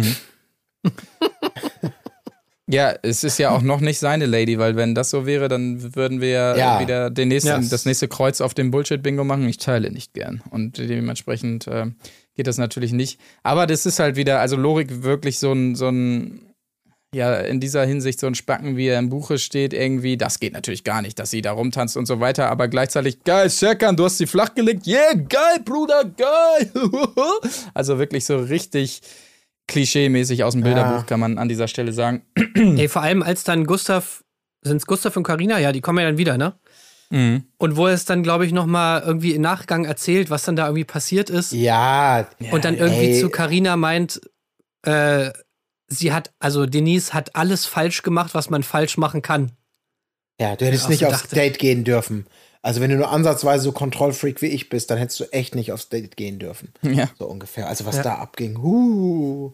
Ja, es ist ja auch noch nicht seine Lady, weil wenn das so wäre, dann würden wir ja, Ja. wieder den nächsten, Ja. das nächste Kreuz auf dem Bullshit-Bingo machen. Ich teile nicht gern. Und dementsprechend äh, geht das natürlich nicht. Aber das ist halt wieder, also Lorik wirklich so ein, so ein, ja, in dieser Hinsicht so ein Spacken, wie er im Buche steht, irgendwie, das geht natürlich gar nicht, dass sie da rumtanzt und so weiter, aber gleichzeitig, geil, Serkan, du hast sie flach gelegt, yeah, geil, Bruder, geil. [LAUGHS] also wirklich so richtig klischee-mäßig aus dem Bilderbuch, kann man an dieser Stelle sagen. [CLEARS THROAT] Ey, vor allem als dann Gustav, sind es Gustav und Karina? Ja, die kommen ja dann wieder, ne? Mhm. Und wo er es dann, glaube ich, nochmal irgendwie im Nachgang erzählt, was dann da irgendwie passiert ist. ja, und dann irgendwie ey. zu Karina meint, äh, sie hat, also Denise hat alles falsch gemacht, was man falsch machen kann. ja, du hättest auch nicht aufs dachte. Date gehen dürfen. Also wenn du nur ansatzweise so Kontrollfreak wie ich bist, dann hättest du echt nicht aufs Date gehen dürfen. Ja. So ungefähr. Also was Ja. da abging. Huh.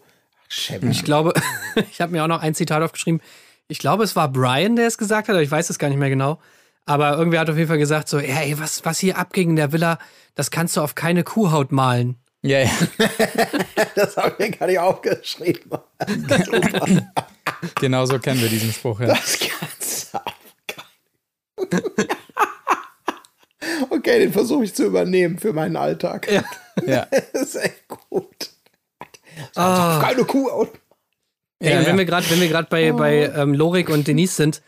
Schäbig. Ich glaube, [LAUGHS] ich habe mir auch noch ein Zitat aufgeschrieben. Ich glaube, es war Brian, der es gesagt hat, aber ich weiß es gar nicht mehr genau. Aber irgendwer hat auf jeden Fall gesagt, so, ey, was, was hier abging in der Villa, das kannst du auf keine Kuhhaut malen. Ja, ja, [LAUGHS] Das habe ich mir gar nicht aufgeschrieben. [LAUGHS] genau so kennen wir diesen Spruch. Ja. Das kannst [LAUGHS] Okay, den versuche ich zu übernehmen für meinen Alltag. Ja. Ja. Das ist echt gut. Ah. Keine Kuh. Ey, Ja, wenn ja. wir gerade, wenn wir gerade bei, bei ähm, Lorik und Denise sind,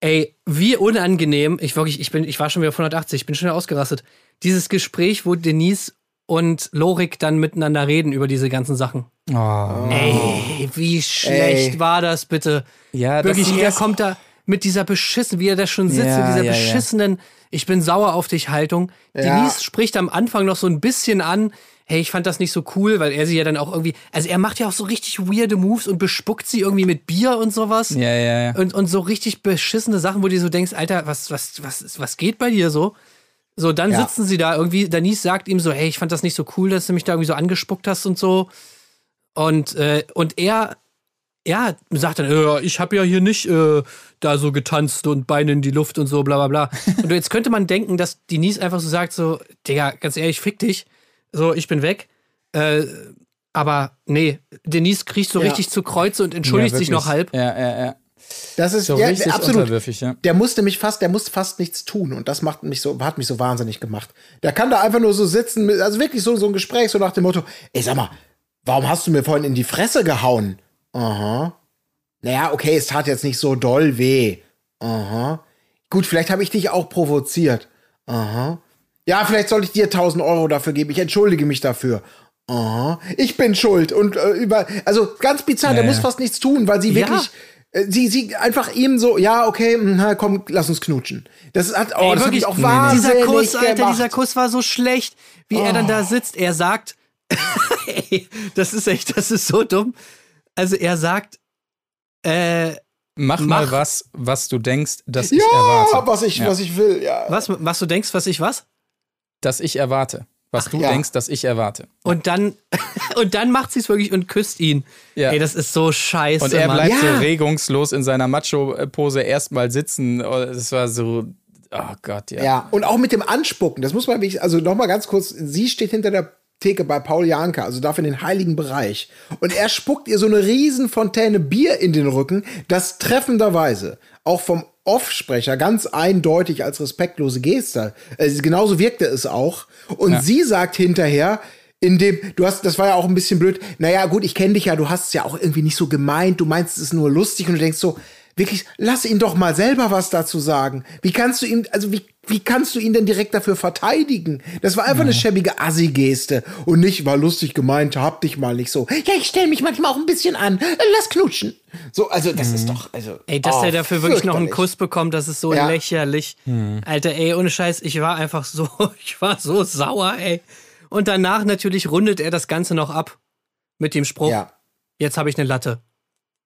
ey, wie unangenehm, ich wirklich, ich bin, ich war schon wieder auf 180, ich bin schon wieder ausgerastet. Dieses Gespräch, wo Denise und Lorik dann miteinander reden über diese ganzen Sachen. Oh. Ey, wie schlecht Ey. war das bitte? Ja, Wirklich, das er kommt da mit dieser beschissen, wie er da schon sitzt, Ja, mit dieser ja, ja. beschissenen, ich bin sauer auf dich Haltung. Ja. Denise spricht am Anfang noch so ein bisschen an, hey, ich fand das nicht so cool, weil er sie ja dann auch irgendwie, also er macht ja auch so richtig weirde Moves und bespuckt sie irgendwie mit Bier und sowas. Ja, ja, ja. Und, und so richtig beschissene Sachen, wo du so denkst, Alter, was, was, was, was geht bei dir so? So, dann Ja. sitzen sie da irgendwie, Denise sagt ihm so, hey, ich fand das nicht so cool, dass du mich da irgendwie so angespuckt hast und so. Und, äh, und er, ja, sagt dann, äh, ich habe ja hier nicht äh, da so getanzt und Beine in die Luft und so, bla bla bla. [LAUGHS] und jetzt könnte man denken, dass Denise einfach so sagt, so, Digga, ganz ehrlich, fick dich. So, ich bin weg. Äh, aber nee, Denise kriecht so Ja. richtig zu Kreuze und entschuldigt ja, sich noch halb. Ja, ja, ja. Das ist So ja, richtig absolut. unterwürfig, ja. Der musste mich fast, der musste fast nichts tun und das macht mich so, hat mich so wahnsinnig gemacht. Der kann da einfach nur so sitzen, also wirklich so, so ein Gespräch, so nach dem Motto, ey, sag mal, warum hast du mir vorhin in die Fresse gehauen? Aha. Naja, okay, es tat jetzt nicht so doll weh. Aha. Gut, vielleicht habe ich dich auch provoziert. Aha. Ja, vielleicht soll ich dir 1000 Euro dafür geben. Ich entschuldige mich dafür. Aha. Ich bin schuld. Und äh, über, also ganz bizarr, der Ja, muss fast nichts tun, weil sie Ja. wirklich, sie, sie einfach ihm so, ja, okay, mh, na, komm, lass uns knutschen. Das hat, oh, Ey, das wirklich, auch dieser wahnsinnig Kuss, Alter, gemacht. dieser Kuss war so schlecht, wie er dann da sitzt. Er sagt, [LAUGHS] ey, das ist echt, das ist so dumm. Also er sagt, äh, Mach, mal Mach. was, was du denkst, dass ja, ich erwarte. was ich, Ja. was ich will, ja. was, was du denkst, was ich was? Dass ich erwarte. Was du ja. denkst, dass ich erwarte. Und dann, [LAUGHS] und dann macht sie es wirklich und küsst ihn. Ja. Ey, das ist so scheiße. Und er Mann. bleibt Ja. so regungslos in seiner Macho-Pose erstmal sitzen. Oh, Das war so, oh Gott, ja. Ja, und auch mit dem Anspucken, das muss man wirklich, also nochmal ganz kurz, sie steht hinter der Theke bei Paul Janka, also dafür in den heiligen Bereich. Und er spuckt ihr so eine Riesenfontäne Bier in den Rücken, das treffenderweise auch vom Offsprecher ganz eindeutig als respektlose Geste. Also genauso wirkte es auch. Und sie sagt hinterher, in dem, du hast, das war ja auch ein bisschen blöd, naja, gut, ich kenne dich ja, du hast es ja auch irgendwie nicht so gemeint, du meinst es ist nur lustig und du denkst so, wirklich, lass ihn doch mal selber was dazu sagen. Wie kannst du ihm, also wie, wie kannst du ihn denn direkt dafür verteidigen? Das war einfach eine schäbige Assi-Geste und nicht, war lustig gemeint, hab dich mal nicht so. Ja, ich stell mich manchmal auch ein bisschen an. Lass knutschen. So, also das ist doch, also. Mhm. Ey, dass oh, der dafür wirklich noch einen. Kuss bekommt, das ist so Ja. lächerlich. Alter, ey, ohne Scheiß, ich war einfach so, [LAUGHS] ich war so sauer, ey. Und danach natürlich rundet er das Ganze noch ab mit dem Spruch, Ja. jetzt habe ich eine Latte.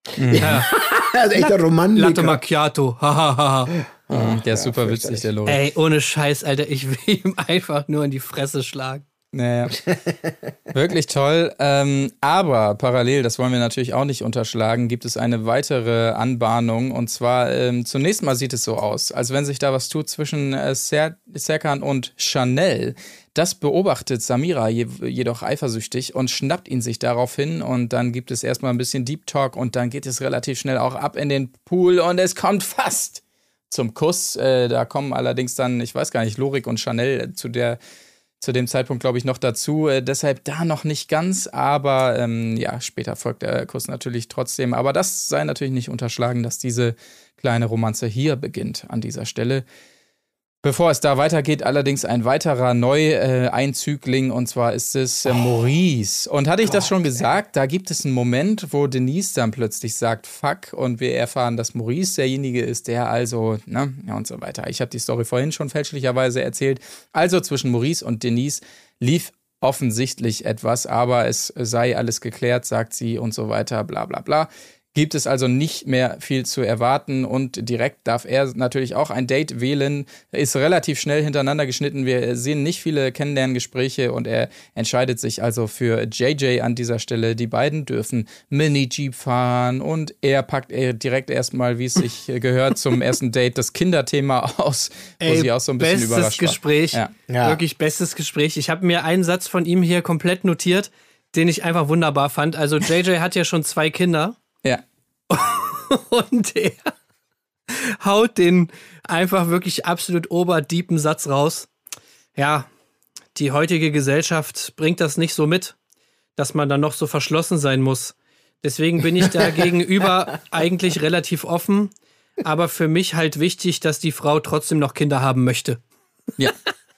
[LAUGHS] [LAUGHS] Also echter Romantiker. Latte Macchiato, [LAUGHS] hahaha. Der ist super witzig, der Lori. Ey, ohne Scheiß, Alter, ich will ihm einfach nur in die Fresse schlagen. Naja. [LAUGHS] Wirklich toll. Ähm, aber parallel, das wollen wir natürlich auch nicht unterschlagen, gibt es eine weitere Anbahnung. Und zwar, ähm, zunächst mal sieht es so aus, als wenn sich da was tut zwischen äh, Ser Serkan und Chanel. Das beobachtet Samira je jedoch eifersüchtig und schnappt ihn sich daraufhin. Und dann gibt es erstmal ein bisschen Deep Talk und dann geht es relativ schnell auch ab in den Pool und es kommt fast zum Kuss. Äh, da kommen allerdings dann, ich weiß gar nicht, Lorik und Chanel zu der zu dem Zeitpunkt, glaube ich, noch dazu. Äh, deshalb da noch nicht ganz, aber ähm, ja, später folgt der Kuss natürlich trotzdem. Aber das sei natürlich nicht unterschlagen, dass diese kleine Romanze hier beginnt an dieser Stelle. Bevor es da weitergeht, allerdings ein weiterer Neu-Einzügling und zwar ist es äh, Maurice. Und hatte ich das schon gesagt, da gibt es einen Moment, wo Denise dann plötzlich sagt, fuck, und wir erfahren, dass Maurice derjenige ist, der also, ne, und so weiter. Ich habe die Story vorhin schon fälschlicherweise erzählt. Also zwischen Maurice und Denise lief offensichtlich etwas, aber es sei alles geklärt, sagt sie und so weiter, bla bla bla. Gibt es also nicht mehr viel zu erwarten und direkt darf er natürlich auch ein Date wählen. Ist relativ schnell hintereinander geschnitten. Wir sehen nicht viele Kennenlerngespräche und er entscheidet sich also für JJ an dieser Stelle. Die beiden dürfen Mini-Jeep fahren und er packt direkt erstmal, wie es sich gehört, zum ersten Date das Kinderthema aus, wo sie auch so ein bisschen bestes überrascht war. Gespräch. Ja. Ja. Wirklich bestes Gespräch. Ich habe mir einen Satz von ihm hier komplett notiert, den ich einfach wunderbar fand. Also JJ hat ja schon zwei Kinder. [LAUGHS] und er haut den einfach wirklich absolut oberdiepen Satz raus. Ja, die heutige Gesellschaft bringt das nicht so mit, dass man dann noch so verschlossen sein muss. Deswegen bin ich da [LAUGHS] gegenüber eigentlich relativ offen, aber für mich halt wichtig, dass die Frau trotzdem noch Kinder haben möchte. Ja.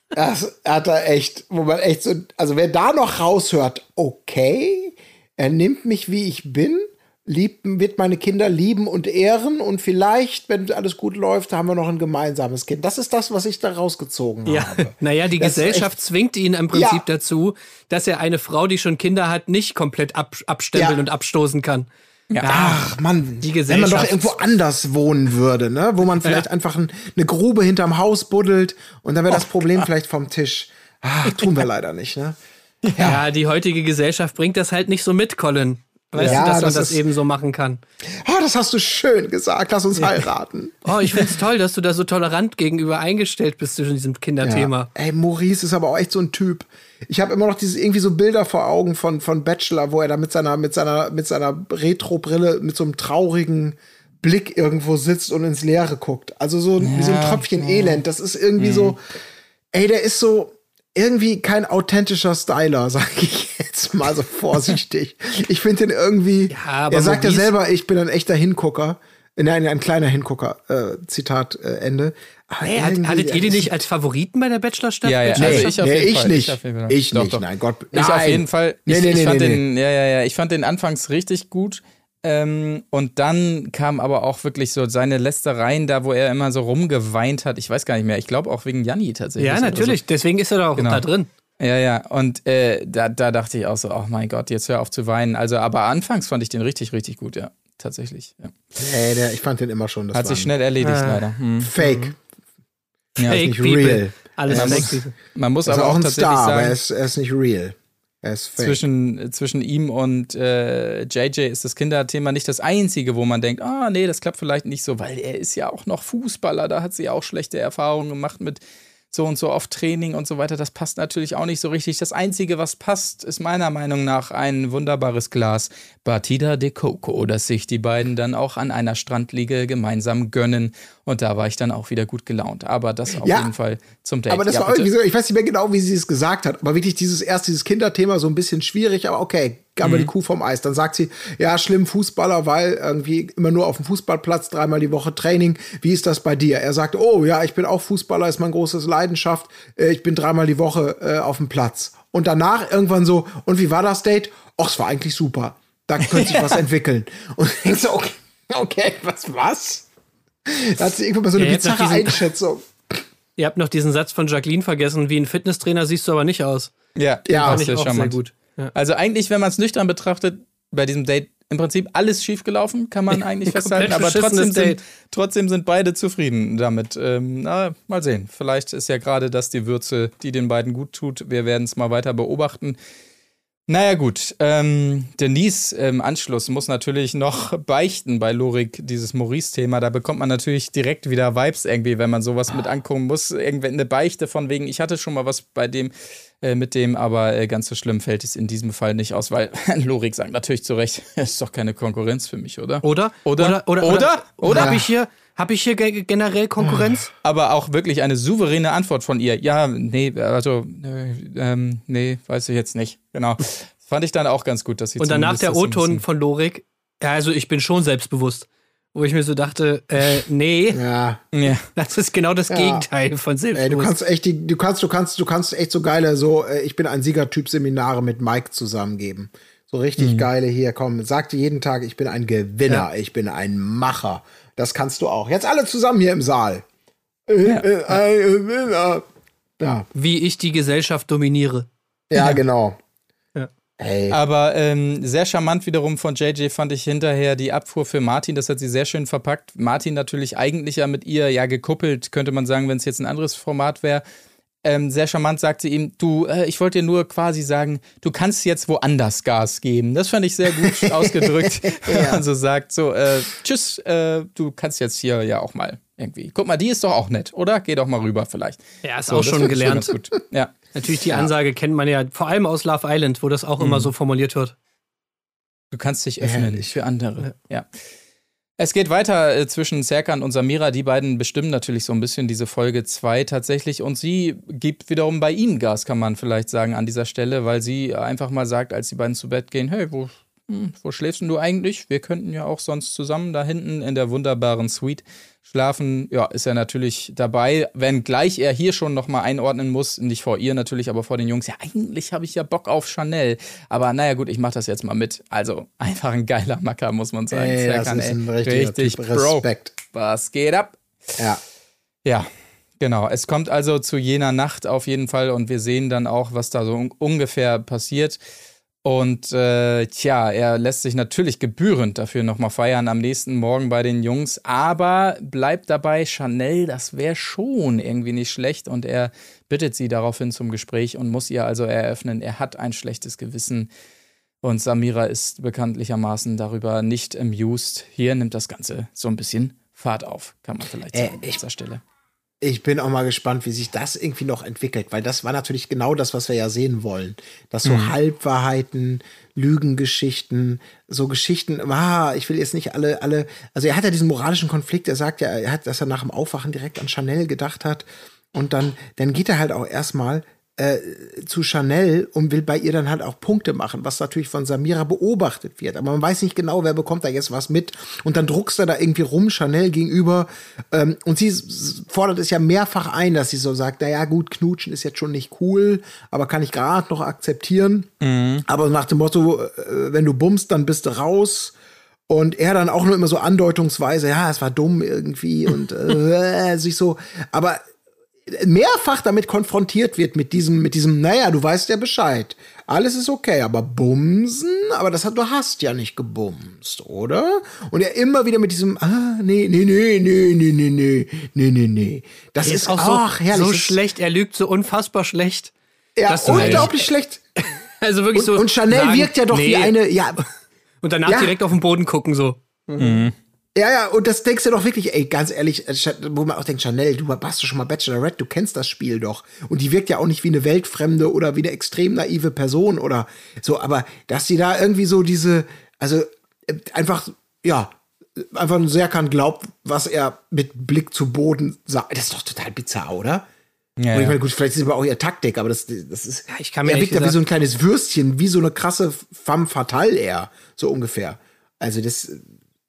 Das hat er echt, wo man echt so, also wer da noch raushört, okay, er nimmt mich wie ich bin, liebt, wird meine Kinder lieben und ehren und vielleicht, wenn alles gut läuft, haben wir noch ein gemeinsames Kind. Das ist das, was ich da rausgezogen Ja, habe. [LAUGHS] naja, die Das Gesellschaft echt- zwingt ihn im Prinzip Ja. dazu, dass er eine Frau, die schon Kinder hat, nicht komplett ab, abstempeln Ja. und abstoßen kann. Ja. Ach Mann, Die wenn man doch Gesellschaft- irgendwo anders wohnen würde, ne? wo man vielleicht einfach ein, eine Grube hinterm Haus buddelt und dann wäre das Problem vielleicht vom Tisch. Ach, tun wir leider nicht, ne? Ja. die heutige Gesellschaft bringt das halt nicht so mit, Colin. Weißt Ja, du, dass man das das ist- eben so machen kann. Ah, das hast du schön gesagt. Lass uns heiraten. Oh, ich find's toll, dass du da so tolerant gegenüber eingestellt bist zwischen diesem Kinderthema. Ey, Maurice ist aber auch echt so ein Typ. Ich habe immer noch diese irgendwie so Bilder vor Augen von, von Bachelor, wo er da mit seiner, mit seiner, mit seiner Retro-Brille mit so einem traurigen Blick irgendwo sitzt und ins Leere guckt. Also so wie so ein Tröpfchen Elend. Das ist irgendwie so, ey, der ist so irgendwie kein authentischer Styler, [LAUGHS] sag ich jetzt mal so vorsichtig. ich finde den irgendwie, aber er sagt ja selber, ich bin ein echter Hingucker. Nein, ein kleiner Hingucker, äh, Zitat äh, Ende. Hey, hat, hattet ihr die nicht als Favoriten bei der Bachelor-Staffel? Ja, ja, also Nee, ich auf nee, jeden ich Fall. nicht. Fall. Ich nicht, nein, Gott. Ich auf jeden Fall. Ich, Nee, nee, ich nee, fand nee, den, ja, ja, ja, ich fand den anfangs richtig gut. Ähm, und dann kam aber auch wirklich so seine Lästereien da, wo er immer so rumgeweint hat. Ich weiß gar nicht mehr. Ich glaube auch wegen Janni tatsächlich. ja, oder natürlich. Deswegen ist er doch auch Genau. da drin. So. Ja, ja. Und äh, da, da dachte ich auch so, oh mein Gott, jetzt hör auf zu weinen. Also, aber anfangs fand ich den richtig, richtig gut, ja. Tatsächlich. Ja. Ey, der, ich fand den immer schon. Das Hat war sich schnell erledigt, leider. Hm. Fake. Ja, Fake nicht people. real. Alles Man Fake muss, man muss Das ist aber auch auch ein tatsächlich Star, aber sagen, er ist, er ist nicht real. Zwischen, zwischen ihm und äh, JJ ist das Kinderthema nicht das einzige, wo man denkt, ah, nee, das klappt vielleicht nicht so, weil er ist ja auch noch Fußballer, da hat sie auch schlechte Erfahrungen gemacht mit so und so oft Training und so weiter. Das passt natürlich auch nicht so richtig. Das Einzige, was passt, ist meiner Meinung nach ein wunderbares Glas Batida de Coco, das sich die beiden dann auch an einer Strandliege gemeinsam gönnen. Und da war ich dann auch wieder gut gelaunt. Aber das auf Ja, jeden Fall zum Date. aber das Ja, war bitte. irgendwie so, ich weiß nicht mehr genau, wie sie es gesagt hat, aber wirklich dieses erst dieses Kinderthema so ein bisschen schwierig, aber okay, aber die Kuh vom Eis. Dann sagt sie, ja, schlimm Fußballer, weil irgendwie immer nur auf dem Fußballplatz, dreimal die Woche Training. Wie ist das bei dir? Er sagt, oh ja, ich bin auch Fußballer, ist mein großes Leidenschaft. Äh, Ich bin dreimal die Woche äh, auf dem Platz. Und danach irgendwann so, und wie war das Date? Och, es war eigentlich super. Da könnte sich was [LAUGHS] entwickeln. Und ich denk so, okay, okay, was, was? Da hat sie irgendwann mal so eine Ja, bizarre Einschätzung. Ihr habt noch diesen Satz von Jacqueline vergessen, wie ein Fitnesstrainer siehst du aber nicht aus. Ja, Ja, Fand das ich ist auch sehr charmant. gut. Ja. Also eigentlich, wenn man es nüchtern betrachtet, bei diesem Date im Prinzip alles schiefgelaufen, kann man eigentlich [LAUGHS] festhalten. Aber trotzdem sind, trotzdem sind beide zufrieden damit. Ähm, na, mal sehen. Vielleicht ist ja gerade das die Würze, die den beiden gut tut. Wir werden es mal weiter beobachten. Naja, gut. Ähm, Denise im Anschluss muss natürlich noch beichten bei Lorik, dieses Maurice-Thema. Da bekommt man natürlich direkt wieder Vibes irgendwie, wenn man sowas mit angucken muss. Irgendwie eine Beichte von wegen, ich hatte schon mal was bei dem, äh, mit dem, aber äh, ganz so schlimm fällt es in diesem Fall nicht aus, weil [LAUGHS] Lorik sagt natürlich zu Recht, [LAUGHS] ist doch keine Konkurrenz für mich, oder? Oder? Oder? Oder? Oder? Oder? Habe ich hier, hab ich hier ge generell Konkurrenz? aber auch wirklich eine souveräne Antwort von ihr. Ja, nee, also, äh, ähm, nee, weiß ich jetzt nicht. Genau. [LAUGHS] Fand ich dann auch ganz gut, dass sie Und danach der O-Ton von Lorik. Ja, also ich bin schon selbstbewusst. Wo ich mir so dachte, äh, nee, [LAUGHS] Ja. Ja. das ist genau das Gegenteil von Ey, du kannst echt die, du kannst, du kannst, du kannst echt so geile, so, äh, ich bin ein Siegertyp Seminare mit Mike zusammengeben. So richtig Mhm. geile hier, komm, sag dir jeden Tag, ich bin ein Gewinner, ich bin ein Macher. Das kannst du auch. Jetzt alle zusammen hier im Saal. Äh, äh, ein Gewinner. Ja, Wie ich die Gesellschaft dominiere. ja, genau. Ja. Ey, Aber ähm, sehr charmant wiederum von JJ fand ich hinterher die Abfuhr für Martin. Das hat sie sehr schön verpackt. Martin natürlich eigentlich ja mit ihr ja gekuppelt, könnte man sagen, wenn es jetzt ein anderes Format wäre. Ähm, sehr charmant sagt sie ihm, du, äh, ich wollte dir nur quasi sagen, du kannst jetzt woanders Gas geben. Das fand ich sehr gut [LAUGHS] ausgedrückt, wenn man so sagt, so, äh, tschüss, äh, du kannst jetzt hier ja auch mal irgendwie. Guck mal, die ist doch auch nett, oder? Geh doch mal rüber vielleicht. Ja, ist So, auch schon gelernt. gut. Ja. Natürlich, die Ansage kennt man ja vor allem aus Love Island, wo das auch Mhm. immer so formuliert wird. Du kannst dich öffnen Herrlich. für andere. Ja. Es geht weiter äh, zwischen Serkan und Samira. Die beiden bestimmen natürlich so ein bisschen diese Folge 2 tatsächlich. Und sie gibt wiederum bei ihnen Gas, kann man vielleicht sagen, an dieser Stelle, weil sie einfach mal sagt, als die beiden zu Bett gehen: Hey, wo, hm, wo schläfst denn du eigentlich? Wir könnten ja auch sonst zusammen da hinten in der wunderbaren Suite schlafen. Ja, ist er natürlich dabei, wenngleich er hier schon nochmal einordnen muss. Nicht vor ihr natürlich, aber vor den Jungs. Ja, eigentlich habe ich ja Bock auf Chanel. Aber naja, gut, ich mache das jetzt mal mit. Also einfach ein geiler Macker, muss man sagen. ey, das Serkan, ist ey. ein richtiger Richtig, typ. Bro. Respekt. Was geht ab? Ja. Ja, genau. Es kommt also zu jener Nacht auf jeden Fall und wir sehen dann auch, was da so un ungefähr passiert. Und äh, tja, er lässt sich natürlich gebührend dafür nochmal feiern am nächsten Morgen bei den Jungs, aber bleibt dabei, Chanel, das wäre schon irgendwie nicht schlecht und er bittet sie daraufhin zum Gespräch und muss ihr also eröffnen, er hat ein schlechtes Gewissen. Und Samira ist bekanntlichermaßen darüber nicht amused. Hier nimmt das Ganze so ein bisschen Fahrt auf, kann man vielleicht Äh, sagen an ich- dieser Stelle. Ich bin auch mal gespannt, wie sich das irgendwie noch entwickelt, weil das war natürlich genau das, was wir ja sehen wollen. Dass so Mhm. Halbwahrheiten, Lügengeschichten, so Geschichten, ah, ich will jetzt nicht alle, alle, also er hat ja diesen moralischen Konflikt, er sagt ja, er hat, dass er nach dem Aufwachen direkt an Chanel gedacht hat und dann, dann geht er halt auch erstmal äh, zu Chanel und will bei ihr dann halt auch Punkte machen, was natürlich von Samira beobachtet wird. Aber man weiß nicht genau, wer bekommt da jetzt was mit. Und dann druckst er da irgendwie rum, Chanel gegenüber. Ähm, und sie fordert es ja mehrfach ein, dass sie so sagt, na ja, gut, knutschen ist jetzt schon nicht cool, aber kann ich gerade noch akzeptieren. Aber nach dem Motto, äh, wenn du bummst, dann bist du raus. Und er dann auch nur immer so andeutungsweise, ja, es war dumm irgendwie und äh, [LAUGHS] sich so, aber mehrfach damit konfrontiert wird mit diesem, mit diesem, naja, du weißt ja Bescheid. Alles ist okay, aber bumsen, aber das hat, du hast ja nicht gebumst, oder? Und er immer wieder mit diesem, ah, nee, nee, nee, nee, nee, nee, nee, nee, nee, nee. Das ist, ist auch so, ach, herrlich. so Das ist- schlecht, er lügt so unfassbar schlecht. Ja, du unglaublich schlecht. [LAUGHS] Also wirklich Und, so. und Chanel sagen, wirkt ja doch wie nee. eine, ja, Und danach Ja. direkt auf den Boden gucken, so. Ja, ja, und das denkst du doch wirklich, ey, ganz ehrlich, äh, wo man auch denkt, Chanel, du warst doch schon mal Bachelorette, du kennst das Spiel doch. Und die wirkt ja auch nicht wie eine weltfremde oder wie eine extrem naive Person oder so, aber dass sie da irgendwie so diese, also äh, einfach, ja, einfach ein Serkan glaubt, was er mit Blick zu Boden sagt, das ist doch total bizarr, oder? Ja, Und ich ja. meine, gut, vielleicht ist es aber auch ihr Taktik, aber das, das ist. ich kann mir er wirkt ja wie so ein kleines Würstchen, wie so eine krasse femme fatale eher, so ungefähr. Also das,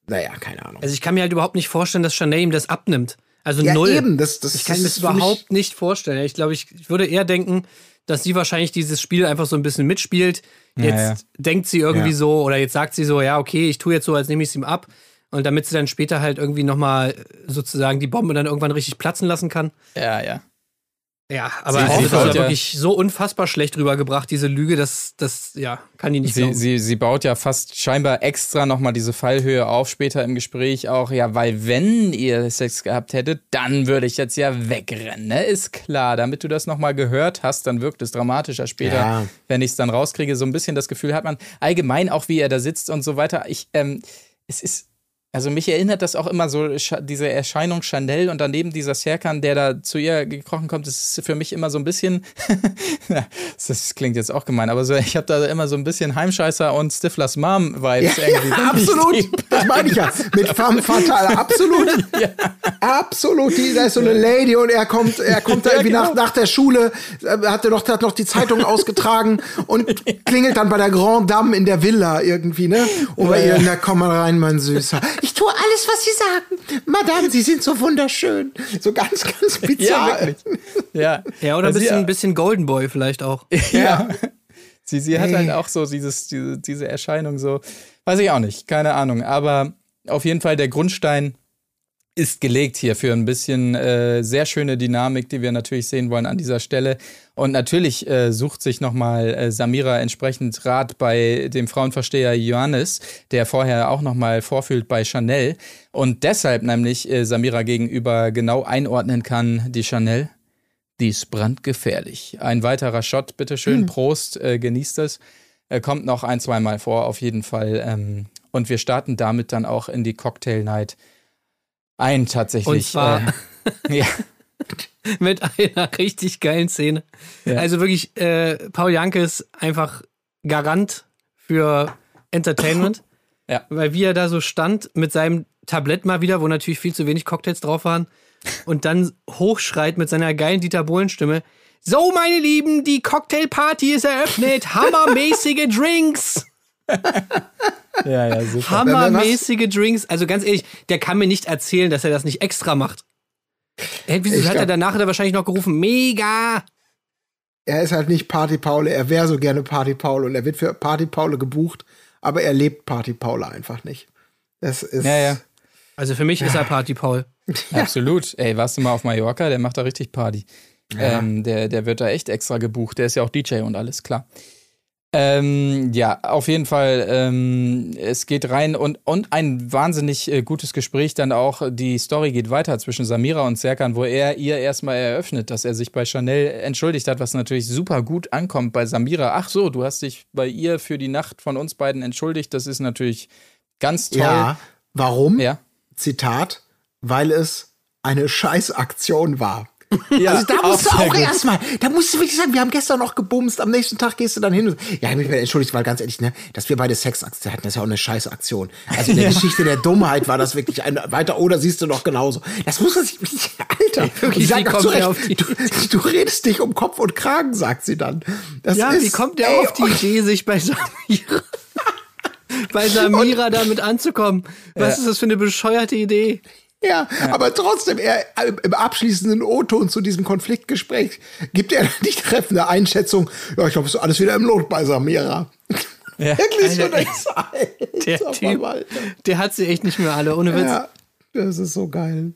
naja, keine Ahnung. Also ich kann mir halt überhaupt nicht vorstellen, dass Chanel ihm das abnimmt. Also ja, null. eben, das, das Ich kann das mir das überhaupt nicht vorstellen. Ich glaube, ich, ich würde eher denken, dass sie wahrscheinlich dieses Spiel einfach so ein bisschen mitspielt. Jetzt Ja, ja. denkt sie irgendwie Ja. so, oder jetzt sagt sie so, ja, okay, ich tue jetzt so, als nehme ich es ihm ab. Und damit sie dann später halt irgendwie nochmal sozusagen die Bombe dann irgendwann richtig platzen lassen kann. Ja, ja. Ja, aber Sie- sie das baut ja wirklich so unfassbar schlecht rübergebracht, diese Lüge, das, das ja, kann die nicht Sie, glauben. sie, sie baut ja fast scheinbar extra nochmal diese Fallhöhe auf, später im Gespräch auch, ja, weil wenn ihr Sex gehabt hättet, dann würde ich jetzt ja wegrennen, ne? Ist klar. Damit du das nochmal gehört hast, dann wirkt es dramatischer später, Ja. wenn ich es dann rauskriege. So ein bisschen das Gefühl hat man, allgemein auch wie er da sitzt und so weiter. Ich, ähm, es ist. Also mich erinnert das auch immer so, diese Erscheinung Chanel und daneben dieser Serkan, der da zu ihr gekrochen kommt, das ist für mich immer so ein bisschen, [LAUGHS] ja, das klingt jetzt auch gemein, aber so, ich habe da immer so ein bisschen Heimscheißer und Stiflers Mom-Vibes Ja, irgendwie. ja, absolut. Das meine ich ja. Mit femme fatale, absolut. [LAUGHS] Absolut. Die, da ist so eine Lady und er kommt, er kommt da irgendwie genau. nach, nach der Schule, äh, hat er noch, hat noch die Zeitung ausgetragen und [LAUGHS] klingelt dann bei der Grand Dame in der Villa irgendwie, ne? Und bei ihr, na komm mal rein, mein Süßer. Ich tue alles, was Sie sagen. Madame, Sie sind so wunderschön. So ganz, ganz [LAUGHS] Ja, bizarr. wirklich. Ja, ja, oder ein sie bisschen, ja- bisschen Golden Boy vielleicht auch. [LAUGHS] Ja. Sie, sie hat Ey. halt auch so dieses, diese, diese Erscheinung so, weiß ich auch nicht, keine Ahnung. Aber auf jeden Fall der Grundstein ist gelegt hier für ein bisschen äh, sehr schöne Dynamik, die wir natürlich sehen wollen an dieser Stelle. Und natürlich äh, sucht sich nochmal äh, Samira entsprechend Rat bei dem Frauenversteher Johannes, der vorher auch nochmal vorfühlt bei Chanel. Und deshalb nämlich äh, Samira gegenüber genau einordnen kann, die Chanel, die ist brandgefährlich. Ein weiterer Shot, bitteschön, Prost, äh, genießt es. Er kommt noch ein, zweimal vor, auf jeden Fall. Ähm, und wir starten damit dann auch in die Cocktail Night ein, tatsächlich. Und zwar- Äh, [LAUGHS] ja, mit einer richtig geilen Szene. Ja. Also wirklich, äh, Paul Janke ist einfach Garant für Entertainment. [LAUGHS] Ja. Weil wie er da so stand mit seinem Tablett mal wieder, wo natürlich viel zu wenig Cocktails drauf waren, und dann hochschreit mit seiner geilen Dieter Bohlen-Stimme. So, meine Lieben, die Cocktailparty ist eröffnet. [LAUGHS] Hammermäßige Drinks. [LAUGHS] ja, ja, super. Hammermäßige Drinks. Also ganz ehrlich, der kann mir nicht erzählen, dass er das nicht extra macht. Hey, Wieso Ich hat er danach hat er wahrscheinlich noch gerufen, mega! Er ist halt nicht Party Paul, er wäre so gerne Party Paul und er wird für Party Paul gebucht, aber er lebt Party Paul einfach nicht. Das ist. Ja, ja. Also für mich ist er Party Paul. [LAUGHS] Absolut. Ey, warst du mal auf Mallorca? Der macht da richtig Party. Ähm, der, der wird da echt extra gebucht. Der ist ja auch DJ und alles, klar. Ähm, ja, auf jeden Fall, ähm, es geht rein und, und ein wahnsinnig äh, gutes Gespräch dann auch. Die Story geht weiter zwischen Samira und Serkan, wo er ihr erstmal eröffnet, dass er sich bei Chanel entschuldigt hat, was natürlich super gut ankommt bei Samira. Ach so, du hast dich bei ihr für die Nacht von uns beiden entschuldigt. Das ist natürlich ganz toll. Ja. Warum? Ja. Zitat, weil es eine Scheißaktion war. Ja, Also da musst du auch erstmal, da musst du wirklich sagen, wir haben gestern noch gebumst, am nächsten Tag gehst du dann hin. und- Ja, ich entschuldigt, weil ganz ehrlich, ne, dass wir beide Sexaktion hatten, das ist ja auch eine Scheißaktion. Also in der [LAUGHS] Geschichte der Dummheit war das wirklich ein weiter oder siehst du noch genauso. Das muss man sich nicht, Alter. Wirklich, und auch kommt zu Recht, du, du redest dich um Kopf und Kragen, sagt sie dann. Das Ja, ist, wie kommt der ey, auf die Idee, sich bei Samira, [LAUGHS] bei Samira damit anzukommen? Was ist das für eine bescheuerte Idee? Ja, aber trotzdem, er im- im abschließenden O-Ton zu diesem Konfliktgespräch gibt er [LAUGHS] die treffende Einschätzung. Ja, ich glaube, es ist alles wieder im Lot bei Samira. Ja. Wirklich so Alter, denkst, Der Alter, Typ, Verwalter. der hat sie echt nicht mehr alle, ohne Witz. Ja, das ist so geil.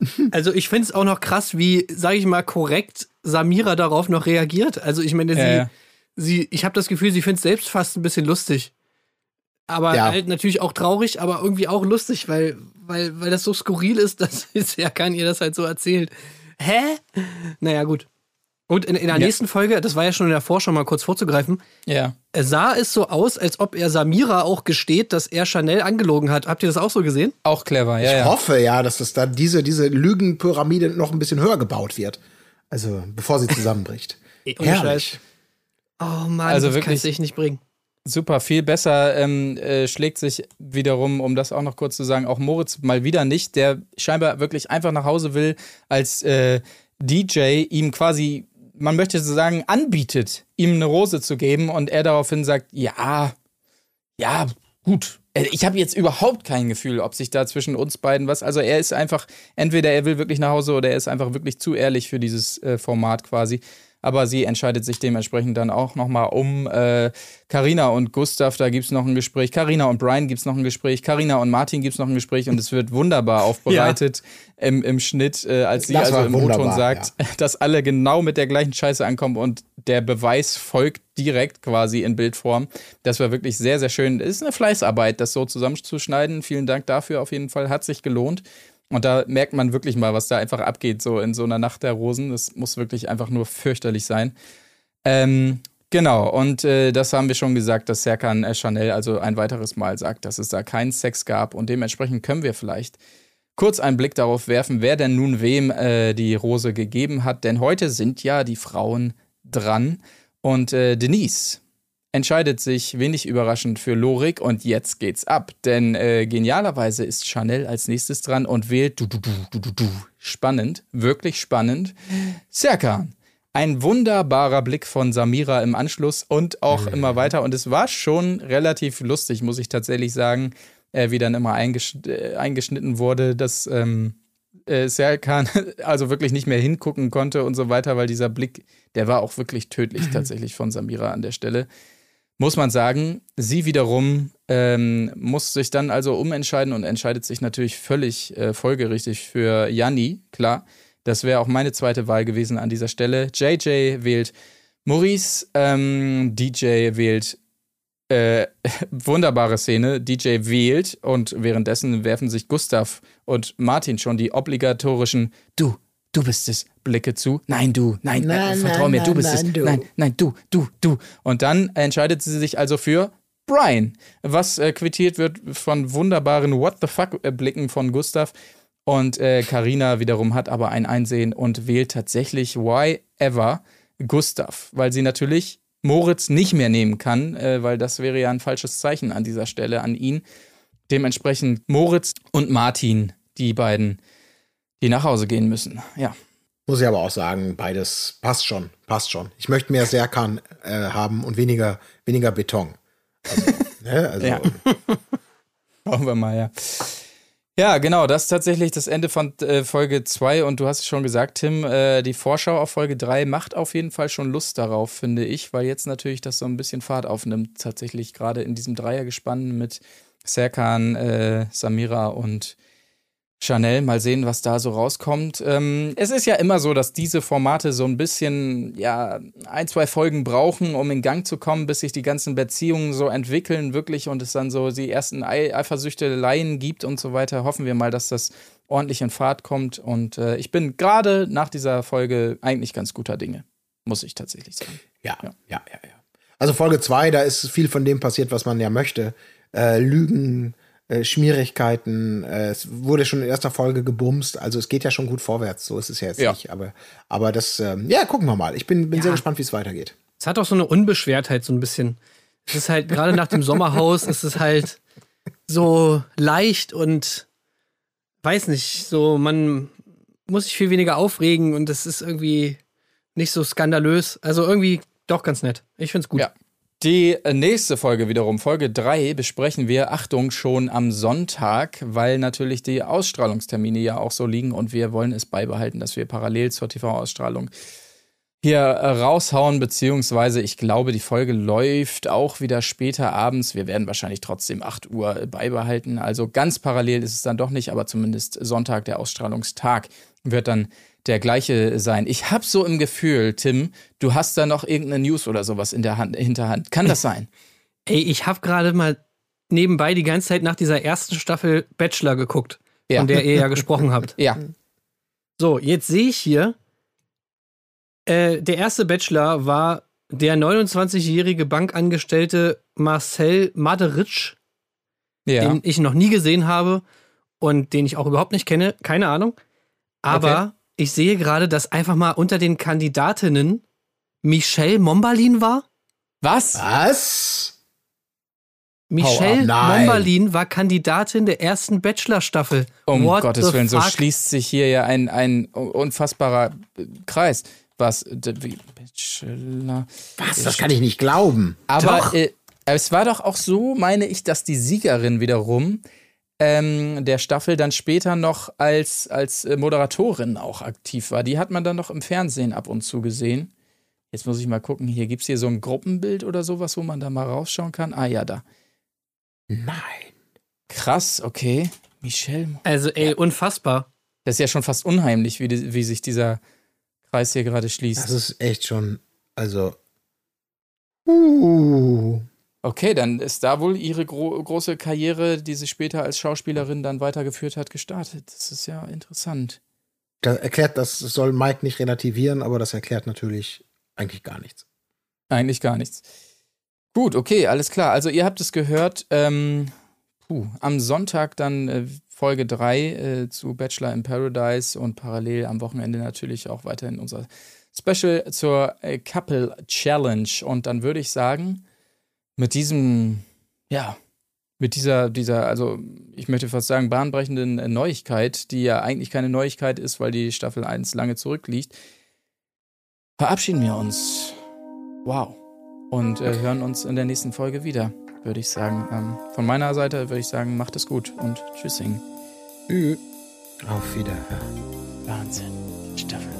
[LAUGHS] Also ich finde es auch noch krass, wie, sage ich mal, korrekt Samira darauf noch reagiert. Also ich meine, sie, Ja, ja. sie ich habe das Gefühl, sie findet es selbst fast ein bisschen lustig. Aber Ja. halt natürlich auch traurig, aber irgendwie auch lustig, weil, weil, weil das so skurril ist, [LAUGHS] dass Serkan ihr das halt so erzählt. Hä? Naja, gut. Und in, in der Ja. nächsten Folge, das war ja schon in der Vorschau mal kurz vorzugreifen, Ja. sah es so aus, als ob er Samira auch gesteht, dass er Chanel angelogen hat. Habt ihr das auch so gesehen? Auch clever, ja. Ich ja. hoffe ja, dass das dann diese, diese Lügenpyramide noch ein bisschen höher gebaut wird. Also, bevor sie [LAUGHS] zusammenbricht. Herrlich. Oh Mann, Also das wirklich- du echt nicht bringen. Super, viel besser ähm, äh, schlägt sich wiederum, um das auch noch kurz zu sagen, auch Moritz mal wieder nicht, der scheinbar wirklich einfach nach Hause will, als äh, DJ ihm quasi, man möchte so sagen, anbietet, ihm eine Rose zu geben und er daraufhin sagt, ja, ja, gut. Äh, Ich habe jetzt überhaupt kein Gefühl, ob sich da zwischen uns beiden was. Also er ist einfach, entweder er will wirklich nach Hause oder er ist einfach wirklich zu ehrlich für dieses äh, Format quasi. Aber sie entscheidet sich dementsprechend dann auch nochmal um äh, Carina und Gustav, da gibt's noch ein Gespräch. Carina und Brian gibt's noch ein Gespräch. Carina und Martin gibt's noch ein Gespräch und es wird wunderbar [LAUGHS] aufbereitet im, im Schnitt, äh, als sie Das also im O-Ton wunderbar, sagt, dass alle genau mit der gleichen Scheiße ankommen und der Beweis folgt direkt quasi in Bildform. Das war wirklich sehr, sehr schön. Es ist eine Fleißarbeit, das so zusammenzuschneiden. Vielen Dank dafür auf jeden Fall. Hat sich gelohnt. Und da merkt man wirklich mal, was da einfach abgeht, so in so einer Nacht der Rosen. Das muss wirklich einfach nur fürchterlich sein. Ähm, genau, und äh, das haben wir schon gesagt, dass Serkan Chanel also ein weiteres Mal sagt, dass es da keinen Sex gab. Und dementsprechend können wir vielleicht kurz einen Blick darauf werfen, wer denn nun wem äh, die Rose gegeben hat. Denn heute sind ja die Frauen dran. Und äh, Denise entscheidet sich wenig überraschend für Lorik und jetzt geht's ab. Denn äh, genialerweise ist Chanel als nächstes dran und wählt du, du, du, du, du, du. Spannend, wirklich spannend. Serkan. Ein wunderbarer Blick von Samira im Anschluss und auch immer weiter. Und es war schon relativ lustig, muss ich tatsächlich sagen, äh, wie dann immer eingesch äh, eingeschnitten wurde, dass ähm, äh, Serkan [LAUGHS] also wirklich nicht mehr hingucken konnte und so weiter, weil dieser Blick, der war auch wirklich tödlich tatsächlich von Samira an der Stelle. Muss man sagen, sie wiederum ähm, muss sich dann also umentscheiden und entscheidet sich natürlich völlig äh, folgerichtig für Janni, klar. Das wäre auch meine zweite Wahl gewesen an dieser Stelle. JJ wählt Maurice, ähm, DJ wählt äh, [LAUGHS] wunderbare Szene. DJ wählt und währenddessen werfen sich Gustav und Martin schon die obligatorischen Du, du bist es Blicke zu. Nein, du, nein, nein, vertrau mir, du bist es. Nein, nein, du, du, du. Und dann entscheidet sie sich also für Brian, was äh, quittiert wird von wunderbaren What the fuck äh, Blicken von Gustav. Und äh, Carina wiederum hat aber ein Einsehen und wählt tatsächlich Why Ever Gustav, weil sie natürlich Moritz nicht mehr nehmen kann, äh, weil das wäre ja ein falsches Zeichen an dieser Stelle an ihn. Dementsprechend Moritz und Martin, die beiden, die nach Hause gehen müssen. Ja. Muss ich aber auch sagen, beides passt schon, passt schon. Ich möchte mehr Serkan äh, haben und weniger, weniger Beton. Also, [LAUGHS] ne, also Ja. [LAUGHS] Schauen wir mal, ja. Ja, genau, das ist tatsächlich das Ende von äh, Folge 2 und du hast es schon gesagt, Tim, äh, die Vorschau auf Folge 3 macht auf jeden Fall schon Lust darauf, finde ich, weil jetzt natürlich das so ein bisschen Fahrt aufnimmt, tatsächlich gerade in diesem Dreiergespann mit Serkan, äh, Samira und Chanel. Mal sehen, was da so rauskommt. Ähm, es ist ja immer so, dass diese Formate so ein bisschen, ja, ein, zwei Folgen brauchen, um in Gang zu kommen, bis sich die ganzen Beziehungen so entwickeln, wirklich, und es dann so die ersten Ei Eifersüchteleien gibt und so weiter. Hoffen wir mal, dass das ordentlich in Fahrt kommt. Und äh, ich bin gerade nach dieser Folge eigentlich ganz guter Dinge, muss ich tatsächlich sagen. Ja, ja, ja, ja. Also Folge 2, da ist viel von dem passiert, was man ja möchte. Äh, Lügen, äh, Schmierigkeiten, äh, es wurde schon in erster Folge gebumst, also es geht ja schon gut vorwärts, so ist es ja jetzt Ja. nicht. Aber, aber das, ähm, ja, gucken wir mal. Ich bin, bin sehr gespannt, wie es weitergeht. Es hat auch so eine Unbeschwertheit, so ein bisschen. Es ist halt, gerade nach dem Sommerhaus, ist es halt so leicht und weiß nicht, so, man muss sich viel weniger aufregen und es ist irgendwie nicht so skandalös. Also irgendwie doch ganz nett. Ich find's gut. Ja. Die nächste Folge wiederum, Folge 3, besprechen wir, Achtung, schon am Sonntag, weil natürlich die Ausstrahlungstermine ja auch so liegen und wir wollen es beibehalten, dass wir parallel zur TV-Ausstrahlung hier äh, raushauen, beziehungsweise ich glaube, die Folge läuft auch wieder später abends. Wir werden wahrscheinlich trotzdem 8 Uhr beibehalten. Also ganz parallel ist es dann doch nicht, aber zumindest Sonntag, der Ausstrahlungstag, wird dann der gleiche sein. Ich habe so im Gefühl, Tim, du hast da noch irgendeine News oder sowas in der Hand, Hinterhand. Kann das sein? Ey, ich habe gerade mal nebenbei die ganze Zeit nach dieser ersten Staffel Bachelor geguckt, Ja. von der ihr ja gesprochen habt. [LAUGHS] Ja. So, jetzt sehe ich hier, äh, der erste Bachelor war der 29-jährige Bankangestellte Marcel Maderitsch, Ja. den ich noch nie gesehen habe und den ich auch überhaupt nicht kenne, keine Ahnung. Aber ich sehe gerade, dass einfach mal unter den Kandidatinnen Michelle Mombalin war. Was? Was? Michelle. Mombalin war Kandidatin der ersten Bachelor-Staffel. Um What Gottes Willen, so fuck? schließt sich hier ja ein, ein unfassbarer Kreis. Was? Bachelor. Was? Das kann ich nicht glauben. Aber Doch. äh, es war doch auch so, meine ich, dass die Siegerin wiederum ähm, der Staffel dann später noch als, als äh, Moderatorin auch aktiv war. Die hat man dann noch im Fernsehen ab und zu gesehen. Jetzt muss ich mal gucken, hier gibt es hier so ein Gruppenbild oder sowas, wo man da mal rausschauen kann. Ah ja, da. Nein. Krass, okay. Michelle. Also, ey, unfassbar. Das ist ja schon fast unheimlich, wie, die, wie sich dieser Kreis hier gerade schließt. Das ist echt schon, also. Uh. Okay, dann ist da wohl ihre gro große Karriere, die sie später als Schauspielerin dann weitergeführt hat, gestartet. Das ist ja interessant. Das erklärt, das soll Mike nicht relativieren, aber das erklärt natürlich eigentlich gar nichts. Eigentlich gar nichts. Gut, okay, alles klar. Also ihr habt es gehört. Ähm, puh, am Sonntag dann äh, Folge 3 äh, zu Bachelor in Paradise und parallel am Wochenende natürlich auch weiterhin unser Special zur äh, Couple Challenge. Und dann würde ich sagen, mit diesem, ja, mit dieser, dieser, also ich möchte fast sagen, bahnbrechenden äh, Neuigkeit, die ja eigentlich keine Neuigkeit ist, weil die Staffel 1 lange zurückliegt, verabschieden wir uns. Wow. Und äh, hören uns in der nächsten Folge wieder, würde ich sagen. Ähm, von meiner Seite würde ich sagen, macht es gut und tschüssing. Auf Wiederhören. Wahnsinn. Staffel.